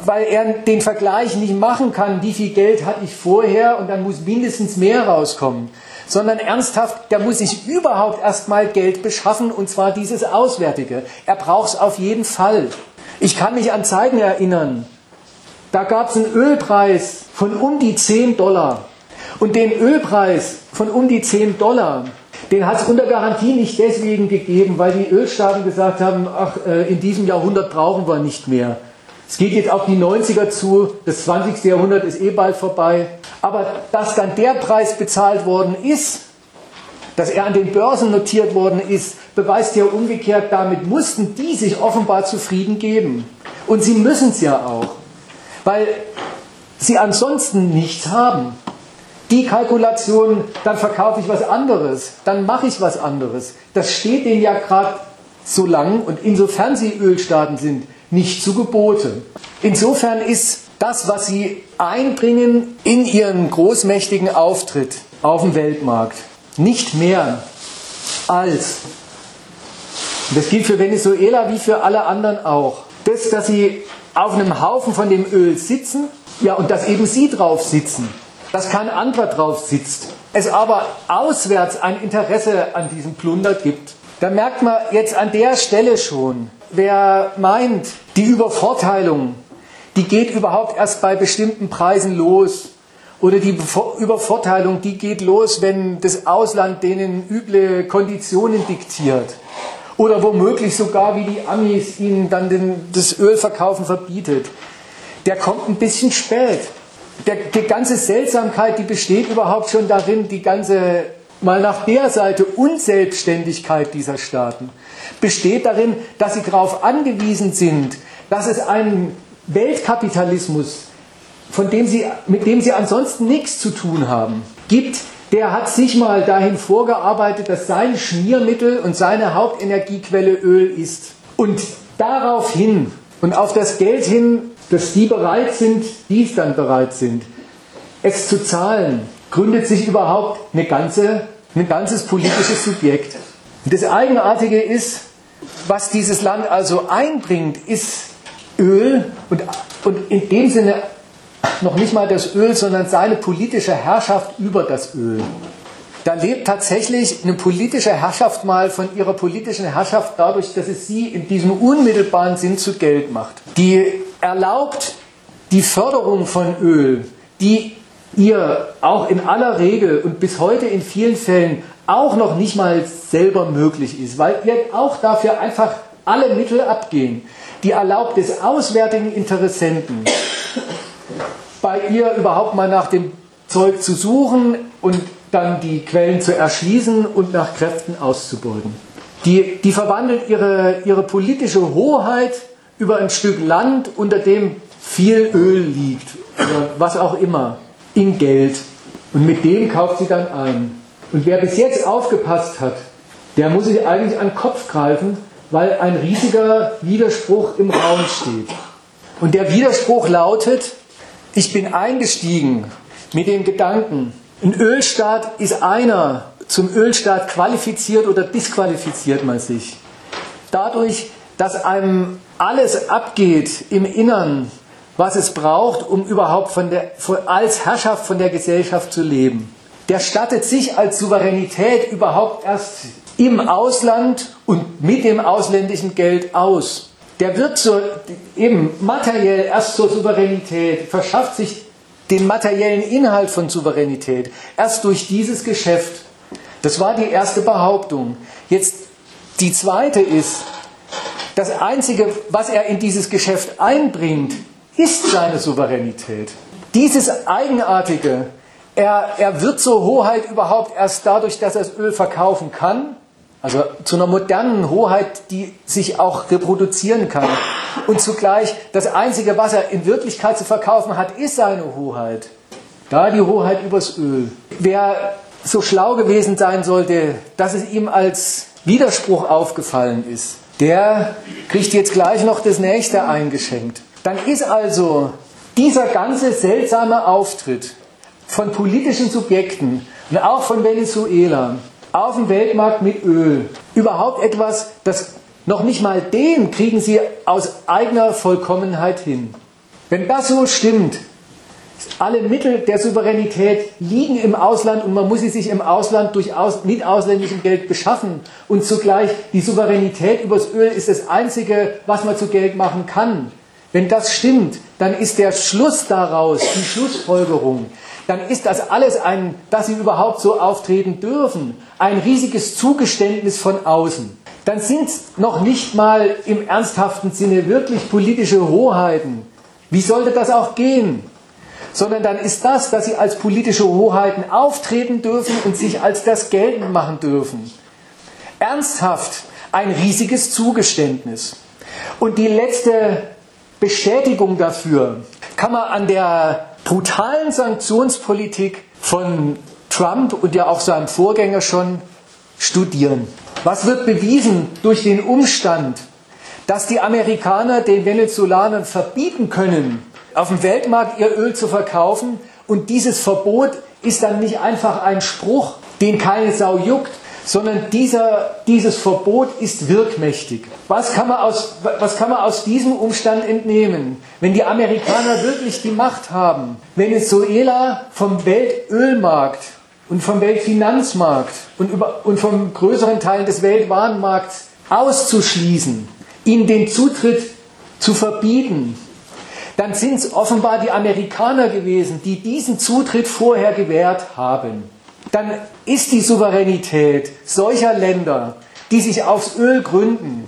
Weil er den Vergleich nicht machen kann, wie viel Geld hatte ich vorher und dann muss mindestens mehr rauskommen. Sondern ernsthaft, da muss ich überhaupt erstmal Geld beschaffen und zwar dieses Auswärtige. Er braucht es auf jeden Fall. Ich kann mich an Zeiten erinnern, da gab es einen Ölpreis von um die 10 Dollar. Und den Ölpreis von um die 10 Dollar, den hat es unter Garantie nicht deswegen gegeben, weil die Ölstaaten gesagt haben, ach, äh, in diesem Jahrhundert brauchen wir nicht mehr. Es geht jetzt auf die 90er zu, das 20. Jahrhundert ist eh bald vorbei. Aber dass dann der Preis bezahlt worden ist, dass er an den Börsen notiert worden ist, beweist ja umgekehrt, damit mussten die sich offenbar zufrieden geben. Und sie müssen es ja auch, weil sie ansonsten nichts haben die Kalkulation, dann verkaufe ich was anderes, dann mache ich was anderes. Das steht denen ja gerade so lang und insofern sie Ölstaaten sind, nicht zu Gebote. Insofern ist das, was sie einbringen in ihren großmächtigen Auftritt auf dem Weltmarkt, nicht mehr als, das gilt für Venezuela wie für alle anderen auch, das, dass sie auf einem Haufen von dem Öl sitzen, ja, und dass eben sie drauf sitzen dass kein anderer drauf sitzt, es aber auswärts ein Interesse an diesem Plunder gibt, dann merkt man jetzt an der Stelle schon, wer meint, die Übervorteilung, die geht überhaupt erst bei bestimmten Preisen los. Oder die Übervorteilung, die geht los, wenn das Ausland denen üble Konditionen diktiert. Oder womöglich sogar, wie die Amis ihnen dann den, das Ölverkaufen verbietet. Der kommt ein bisschen spät der, die ganze Seltsamkeit, die besteht überhaupt schon darin, die ganze, mal nach der Seite, Unselbstständigkeit dieser Staaten, besteht darin, dass sie darauf angewiesen sind, dass es einen Weltkapitalismus von dem sie, mit dem sie ansonsten nichts zu tun haben, gibt, der hat sich mal dahin vorgearbeitet, dass sein Schmiermittel und seine Hauptenergiequelle Öl ist. Und daraufhin und auf das Geld hin, dass die bereit sind, dies dann bereit sind, es zu zahlen, gründet sich überhaupt eine ganze, ein ganzes politisches Subjekt. Das Eigenartige ist, was dieses Land also einbringt, ist Öl und, und in dem Sinne noch nicht mal das Öl, sondern seine politische Herrschaft über das Öl. Da lebt tatsächlich eine politische Herrschaft mal von ihrer politischen Herrschaft dadurch, dass es sie in diesem unmittelbaren Sinn zu Geld macht. Die erlaubt die Förderung von Öl, die ihr auch in aller Regel und bis heute in vielen Fällen auch noch nicht mal selber möglich ist, weil ihr auch dafür einfach alle Mittel abgehen. Die erlaubt es auswärtigen Interessenten, bei ihr überhaupt mal nach dem Zeug zu suchen und dann die Quellen zu erschließen und nach Kräften auszubeuten. Die, die verwandelt ihre, ihre politische Hoheit über ein Stück Land, unter dem viel Öl liegt oder was auch immer, in Geld. Und mit dem kauft sie dann ein. Und wer bis jetzt aufgepasst hat, der muss sich eigentlich an den Kopf greifen, weil ein riesiger Widerspruch im Raum steht. Und der Widerspruch lautet, ich bin eingestiegen mit dem Gedanken, ein Ölstaat ist einer, zum Ölstaat qualifiziert oder disqualifiziert man sich. Dadurch, dass einem alles abgeht im Innern, was es braucht, um überhaupt von der, als Herrschaft von der Gesellschaft zu leben der stattet sich als Souveränität überhaupt erst im Ausland und mit dem ausländischen Geld aus. Der wird so, eben materiell erst zur Souveränität, verschafft sich den materiellen Inhalt von Souveränität erst durch dieses Geschäft. Das war die erste Behauptung. Jetzt die zweite ist, das Einzige, was er in dieses Geschäft einbringt, ist seine Souveränität. Dieses Eigenartige, er, er wird zur Hoheit überhaupt erst dadurch, dass er das Öl verkaufen kann. Also zu einer modernen Hoheit, die sich auch reproduzieren kann. Und zugleich das Einzige, was er in Wirklichkeit zu verkaufen hat, ist seine Hoheit. Da die Hoheit übers Öl. Wer so schlau gewesen sein sollte, dass es ihm als Widerspruch aufgefallen ist, der kriegt jetzt gleich noch das nächste eingeschenkt. Dann ist also dieser ganze seltsame Auftritt von politischen Subjekten und auch von Venezuela auf dem Weltmarkt mit Öl überhaupt etwas, das noch nicht mal den kriegen sie aus eigener Vollkommenheit hin. Wenn das so stimmt, alle Mittel der Souveränität liegen im Ausland und man muss sie sich im Ausland durch aus, mit ausländischem Geld beschaffen. Und zugleich die Souveränität übers Öl ist das Einzige, was man zu Geld machen kann. Wenn das stimmt, dann ist der Schluss daraus, die Schlussfolgerung, dann ist das alles ein, dass sie überhaupt so auftreten dürfen, ein riesiges Zugeständnis von außen. Dann sind es noch nicht mal im ernsthaften Sinne wirklich politische Hoheiten. Wie sollte das auch gehen? Sondern dann ist das, dass sie als politische Hoheiten auftreten dürfen und sich als das geltend machen dürfen. Ernsthaft ein riesiges Zugeständnis. Und die letzte Beschädigung dafür kann man an der brutalen Sanktionspolitik von Trump und ja auch seinem Vorgänger schon studieren. Was wird bewiesen durch den Umstand, dass die Amerikaner den Venezolanern verbieten können, auf dem Weltmarkt ihr Öl zu verkaufen und dieses Verbot ist dann nicht einfach ein Spruch, den keine Sau juckt, sondern dieser, dieses Verbot ist wirkmächtig. Was kann, man aus, was kann man aus diesem Umstand entnehmen? Wenn die Amerikaner wirklich die Macht haben, Venezuela vom Weltölmarkt und vom Weltfinanzmarkt und, über, und vom größeren Teil des Weltwarenmarkts auszuschließen, ihnen den Zutritt zu verbieten, dann sind es offenbar die Amerikaner gewesen, die diesen Zutritt vorher gewährt haben dann ist die Souveränität solcher Länder, die sich aufs Öl gründen,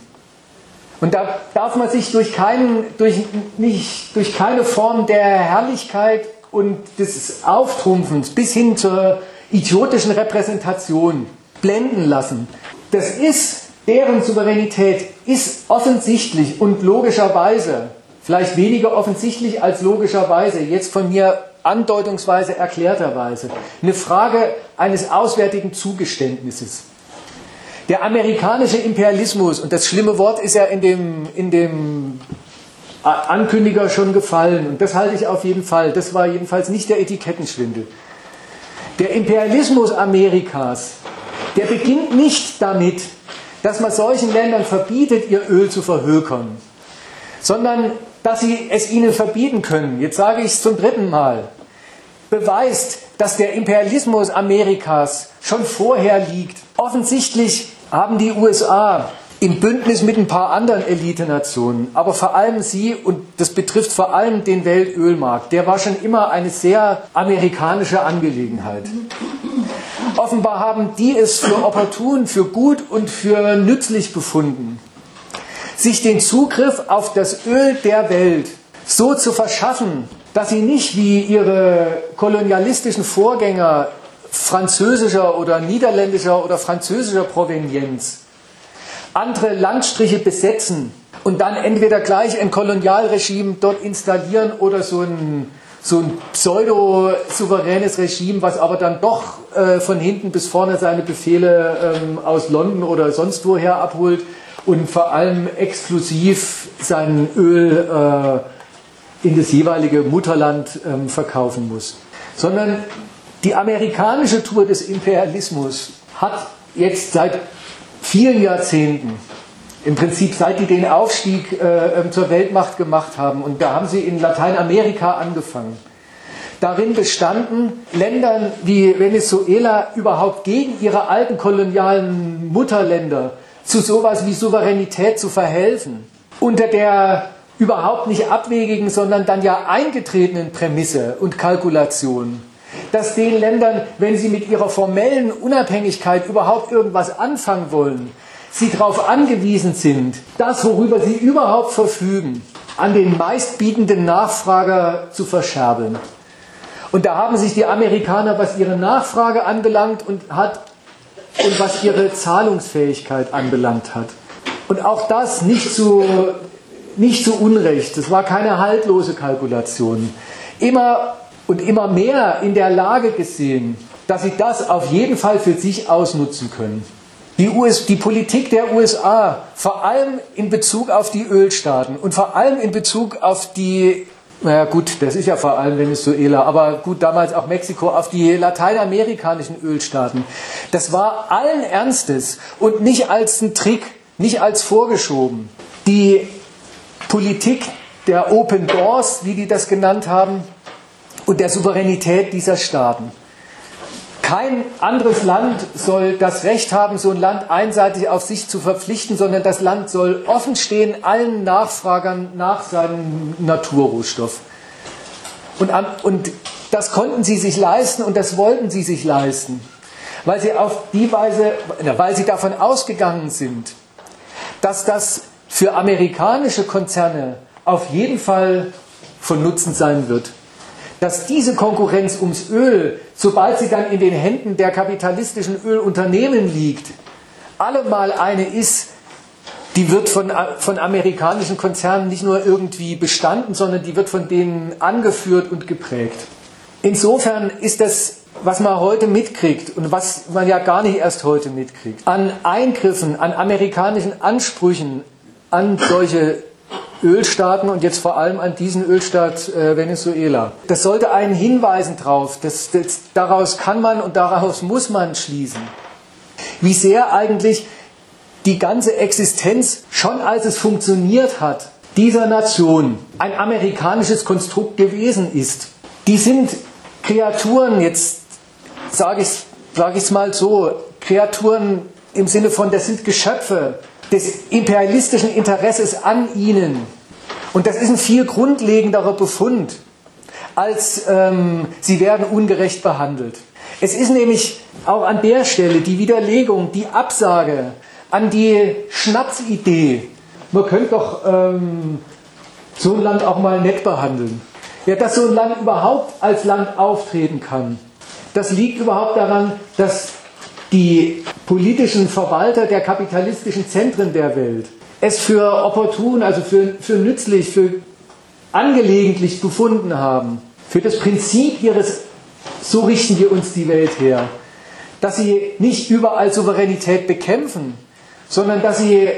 und da darf man sich durch, keinen, durch, nicht, durch keine Form der Herrlichkeit und des Auftrumpfens bis hin zur idiotischen Repräsentation blenden lassen. Das ist, deren Souveränität ist offensichtlich und logischerweise vielleicht weniger offensichtlich als logischerweise, jetzt von mir andeutungsweise erklärterweise, eine Frage eines auswärtigen Zugeständnisses. Der amerikanische Imperialismus, und das schlimme Wort ist ja in dem, in dem Ankündiger schon gefallen, und das halte ich auf jeden Fall, das war jedenfalls nicht der Etikettenschwindel. Der Imperialismus Amerikas, der beginnt nicht damit, dass man solchen Ländern verbietet, ihr Öl zu verhökern, sondern dass sie es ihnen verbieten können. Jetzt sage ich es zum dritten Mal. Beweist, dass der Imperialismus Amerikas schon vorher liegt. Offensichtlich haben die USA im Bündnis mit ein paar anderen Elitenationen, aber vor allem sie, und das betrifft vor allem den Weltölmarkt, der war schon immer eine sehr amerikanische Angelegenheit. Offenbar haben die es für opportun, für gut und für nützlich befunden, sich den Zugriff auf das Öl der Welt so zu verschaffen, dass sie nicht wie ihre kolonialistischen Vorgänger französischer oder niederländischer oder französischer Provenienz andere Landstriche besetzen und dann entweder gleich ein Kolonialregime dort installieren oder so ein, so ein pseudo-souveränes Regime, was aber dann doch äh, von hinten bis vorne seine Befehle ähm, aus London oder sonst woher abholt und vor allem exklusiv sein Öl äh, in das jeweilige Mutterland ähm, verkaufen muss. Sondern die amerikanische Tour des Imperialismus hat jetzt seit vielen Jahrzehnten, im Prinzip seit die den Aufstieg äh, ähm, zur Weltmacht gemacht haben, und da haben sie in Lateinamerika angefangen, darin bestanden, Ländern wie Venezuela überhaupt gegen ihre alten kolonialen Mutterländer zu sowas wie Souveränität zu verhelfen. Unter der überhaupt nicht abwegigen, sondern dann ja eingetretenen Prämisse und Kalkulation dass den Ländern, wenn sie mit ihrer formellen Unabhängigkeit überhaupt irgendwas anfangen wollen, sie darauf angewiesen sind, das, worüber sie überhaupt verfügen, an den meistbietenden Nachfrager zu verscherbeln. Und da haben sich die Amerikaner, was ihre Nachfrage anbelangt und hat und was ihre Zahlungsfähigkeit anbelangt hat. Und auch das nicht zu, nicht zu Unrecht. Das war keine haltlose Kalkulation. Immer und immer mehr in der Lage gesehen, dass sie das auf jeden Fall für sich ausnutzen können. Die, US, die Politik der USA, vor allem in Bezug auf die Ölstaaten und vor allem in Bezug auf die, naja gut, das ist ja vor allem Venezuela, aber gut, damals auch Mexiko, auf die lateinamerikanischen Ölstaaten, das war allen Ernstes und nicht als ein Trick, nicht als vorgeschoben. Die Politik der Open Doors, wie die das genannt haben, und der Souveränität dieser Staaten. Kein anderes Land soll das Recht haben, so ein Land einseitig auf sich zu verpflichten, sondern das Land soll offen stehen allen Nachfragern nach seinem Naturrohstoff. Und, und das konnten sie sich leisten und das wollten sie sich leisten, weil sie auf die Weise, weil sie davon ausgegangen sind, dass das für amerikanische Konzerne auf jeden Fall von Nutzen sein wird dass diese Konkurrenz ums Öl, sobald sie dann in den Händen der kapitalistischen Ölunternehmen liegt, allemal eine ist, die wird von, von amerikanischen Konzernen nicht nur irgendwie bestanden, sondern die wird von denen angeführt und geprägt. Insofern ist das, was man heute mitkriegt und was man ja gar nicht erst heute mitkriegt, an Eingriffen, an amerikanischen Ansprüchen an solche Ölstaaten und jetzt vor allem an diesen Ölstaat äh, Venezuela. Das sollte einen hinweisen darauf. Das, das, daraus kann man und daraus muss man schließen, wie sehr eigentlich die ganze Existenz, schon als es funktioniert hat, dieser Nation ein amerikanisches Konstrukt gewesen ist. Die sind Kreaturen, jetzt sage ich es sag mal so, Kreaturen im Sinne von, das sind Geschöpfe, des imperialistischen Interesses an ihnen. Und das ist ein viel grundlegenderer Befund, als ähm, sie werden ungerecht behandelt. Es ist nämlich auch an der Stelle die Widerlegung, die Absage an die Schnapsidee, man könnte doch ähm, so ein Land auch mal nett behandeln. Ja, dass so ein Land überhaupt als Land auftreten kann, das liegt überhaupt daran, dass die politischen Verwalter der kapitalistischen Zentren der Welt es für opportun, also für, für nützlich, für angelegentlich befunden haben, für das Prinzip ihres, so richten wir uns die Welt her, dass sie nicht überall Souveränität bekämpfen, sondern dass sie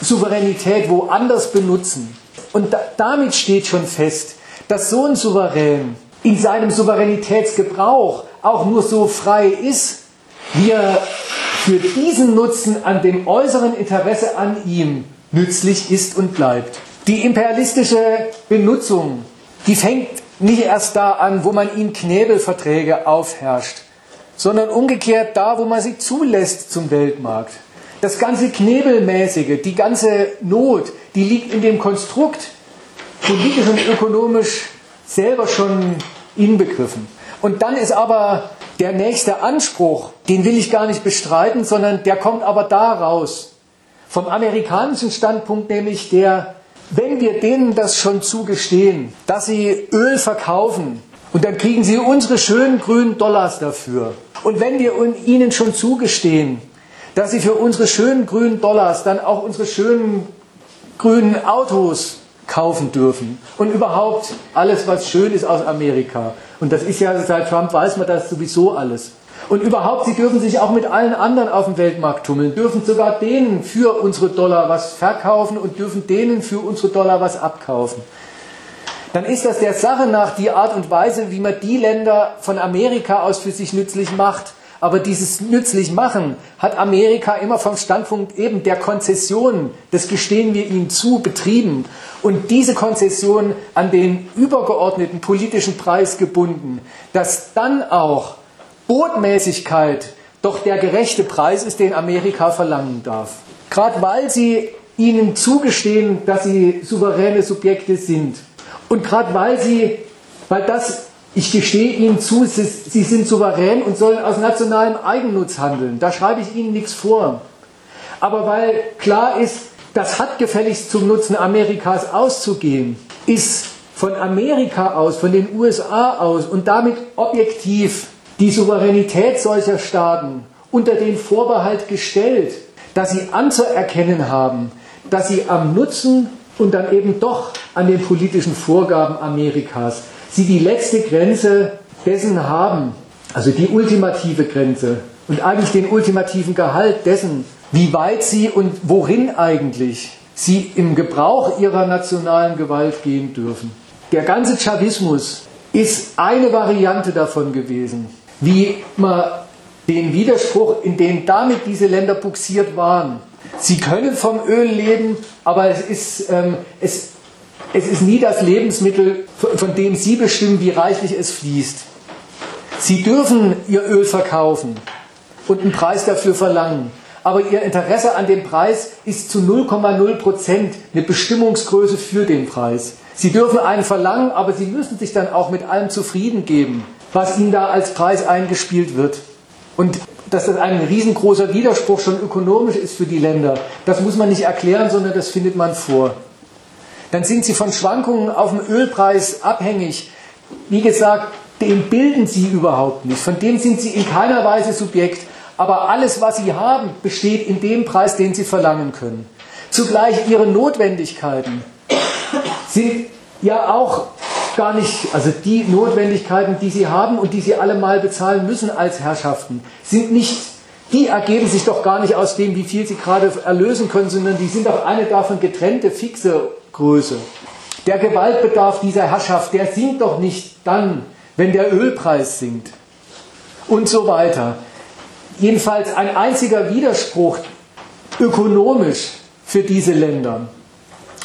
Souveränität woanders benutzen. Und da, damit steht schon fest, dass so ein Souverän in seinem Souveränitätsgebrauch auch nur so frei ist, wie er für diesen Nutzen an dem äußeren Interesse an ihm nützlich ist und bleibt. Die imperialistische Benutzung, die fängt nicht erst da an, wo man ihnen Knebelverträge aufherrscht, sondern umgekehrt da, wo man sie zulässt zum Weltmarkt. Das ganze Knebelmäßige, die ganze Not, die liegt in dem Konstrukt, politisch und ökonomisch selber schon inbegriffen. Und dann ist aber der nächste Anspruch, den will ich gar nicht bestreiten, sondern der kommt aber daraus. Vom amerikanischen Standpunkt nämlich der, wenn wir denen das schon zugestehen, dass sie Öl verkaufen und dann kriegen sie unsere schönen grünen Dollars dafür. Und wenn wir ihnen schon zugestehen, dass sie für unsere schönen grünen Dollars dann auch unsere schönen grünen Autos kaufen dürfen und überhaupt alles, was schön ist aus Amerika. Und das ist ja seit Trump weiß man das sowieso alles. Und überhaupt, sie dürfen sich auch mit allen anderen auf dem Weltmarkt tummeln, dürfen sogar denen für unsere Dollar was verkaufen und dürfen denen für unsere Dollar was abkaufen. Dann ist das der Sache nach die Art und Weise, wie man die Länder von Amerika aus für sich nützlich macht, aber dieses nützlich machen hat Amerika immer vom Standpunkt eben der Konzession, das gestehen wir ihnen zu, betrieben. Und diese Konzession an den übergeordneten politischen Preis gebunden, dass dann auch Botmäßigkeit doch der gerechte Preis ist, den Amerika verlangen darf. Gerade weil sie ihnen zugestehen, dass sie souveräne Subjekte sind. Und gerade weil sie, weil das ich gestehe Ihnen zu, Sie sind souverän und sollen aus nationalem Eigennutz handeln. Da schreibe ich Ihnen nichts vor. Aber weil klar ist, das hat gefälligst zum Nutzen Amerikas auszugehen, ist von Amerika aus, von den USA aus und damit objektiv die Souveränität solcher Staaten unter den Vorbehalt gestellt, dass sie anzuerkennen haben, dass sie am Nutzen und dann eben doch an den politischen Vorgaben Amerikas sie die letzte Grenze dessen haben, also die ultimative Grenze und eigentlich den ultimativen Gehalt dessen, wie weit sie und worin eigentlich sie im Gebrauch ihrer nationalen Gewalt gehen dürfen. Der ganze Chavismus ist eine Variante davon gewesen, wie man den Widerspruch, in den damit diese Länder buxiert waren. Sie können vom Öl leben, aber es ist, ähm, es es ist nie das Lebensmittel, von dem Sie bestimmen, wie reichlich es fließt. Sie dürfen Ihr Öl verkaufen und einen Preis dafür verlangen. Aber Ihr Interesse an dem Preis ist zu 0,0 Prozent eine Bestimmungsgröße für den Preis. Sie dürfen einen verlangen, aber Sie müssen sich dann auch mit allem zufrieden geben, was Ihnen da als Preis eingespielt wird. Und dass das ein riesengroßer Widerspruch schon ökonomisch ist für die Länder, das muss man nicht erklären, sondern das findet man vor dann sind sie von Schwankungen auf dem Ölpreis abhängig. Wie gesagt, den bilden sie überhaupt nicht. Von dem sind sie in keiner Weise Subjekt. Aber alles, was sie haben, besteht in dem Preis, den sie verlangen können. Zugleich ihre Notwendigkeiten sind ja auch gar nicht, also die Notwendigkeiten, die sie haben und die sie alle mal bezahlen müssen als Herrschaften, sind nicht, die ergeben sich doch gar nicht aus dem, wie viel sie gerade erlösen können, sondern die sind auch eine davon getrennte, fixe Größe. Der Gewaltbedarf dieser Herrschaft, der sinkt doch nicht dann, wenn der Ölpreis sinkt. Und so weiter. Jedenfalls ein einziger Widerspruch ökonomisch für diese Länder,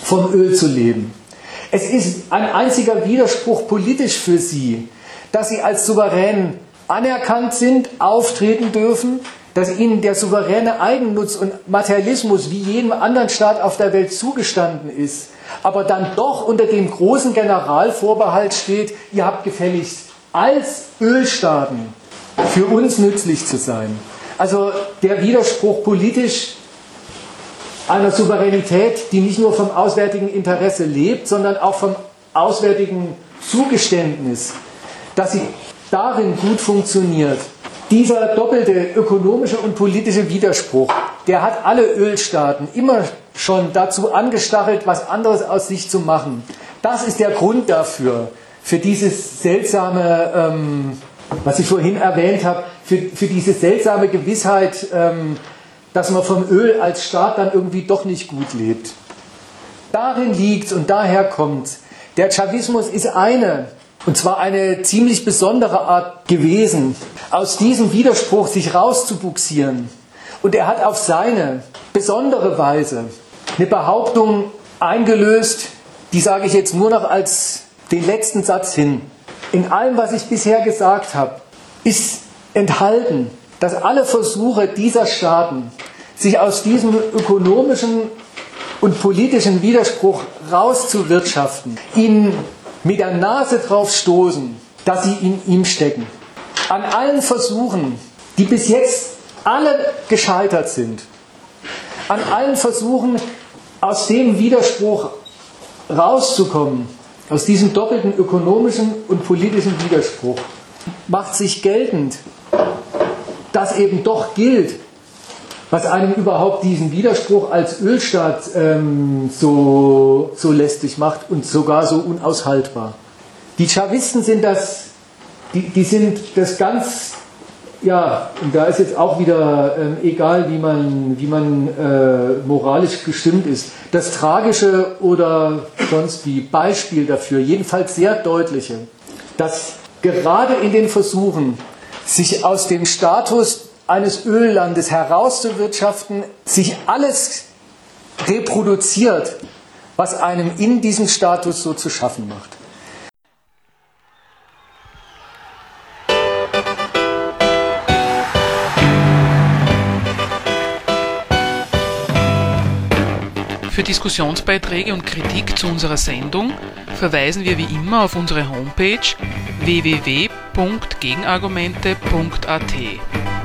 vom Öl zu leben. Es ist ein einziger Widerspruch politisch für sie, dass sie als souverän anerkannt sind, auftreten dürfen, dass ihnen der souveräne Eigennutz und Materialismus wie jedem anderen Staat auf der Welt zugestanden ist, aber dann doch unter dem großen Generalvorbehalt steht, ihr habt gefälligst als Ölstaaten für uns nützlich zu sein. Also der Widerspruch politisch einer Souveränität, die nicht nur vom auswärtigen Interesse lebt, sondern auch vom auswärtigen Zugeständnis, dass sie darin gut funktioniert. Dieser doppelte ökonomische und politische Widerspruch, der hat alle Ölstaaten immer schon dazu angestachelt, was anderes aus sich zu machen. Das ist der Grund dafür, für dieses seltsame, ähm, was ich vorhin erwähnt habe, für, für diese seltsame Gewissheit, ähm, dass man vom Öl als Staat dann irgendwie doch nicht gut lebt. Darin liegt und daher kommt. Der Chavismus ist eine, und zwar eine ziemlich besondere Art gewesen, aus diesem Widerspruch sich rauszubuxieren. Und er hat auf seine besondere Weise eine Behauptung eingelöst, die sage ich jetzt nur noch als den letzten Satz hin. In allem, was ich bisher gesagt habe, ist enthalten, dass alle Versuche dieser Staaten, sich aus diesem ökonomischen und politischen Widerspruch rauszuwirtschaften, ihn mit der Nase drauf stoßen, dass sie in ihm stecken. An allen Versuchen, die bis jetzt alle gescheitert sind, an allen Versuchen, aus dem Widerspruch rauszukommen, aus diesem doppelten ökonomischen und politischen Widerspruch, macht sich geltend, dass eben doch gilt, was einem überhaupt diesen Widerspruch als Ölstaat ähm, so, so lästig macht und sogar so unaushaltbar. Die Chavisten sind das, die, die sind das ganz, ja, und da ist jetzt auch wieder ähm, egal, wie man, wie man äh, moralisch gestimmt ist, das tragische oder sonst wie Beispiel dafür, jedenfalls sehr deutliche, dass gerade in den Versuchen, sich aus dem Status eines Öllandes herauszuwirtschaften, sich alles reproduziert, was einem in diesem Status so zu schaffen macht. Für Diskussionsbeiträge und Kritik zu unserer Sendung verweisen wir wie immer auf unsere Homepage www.gegenargumente.at.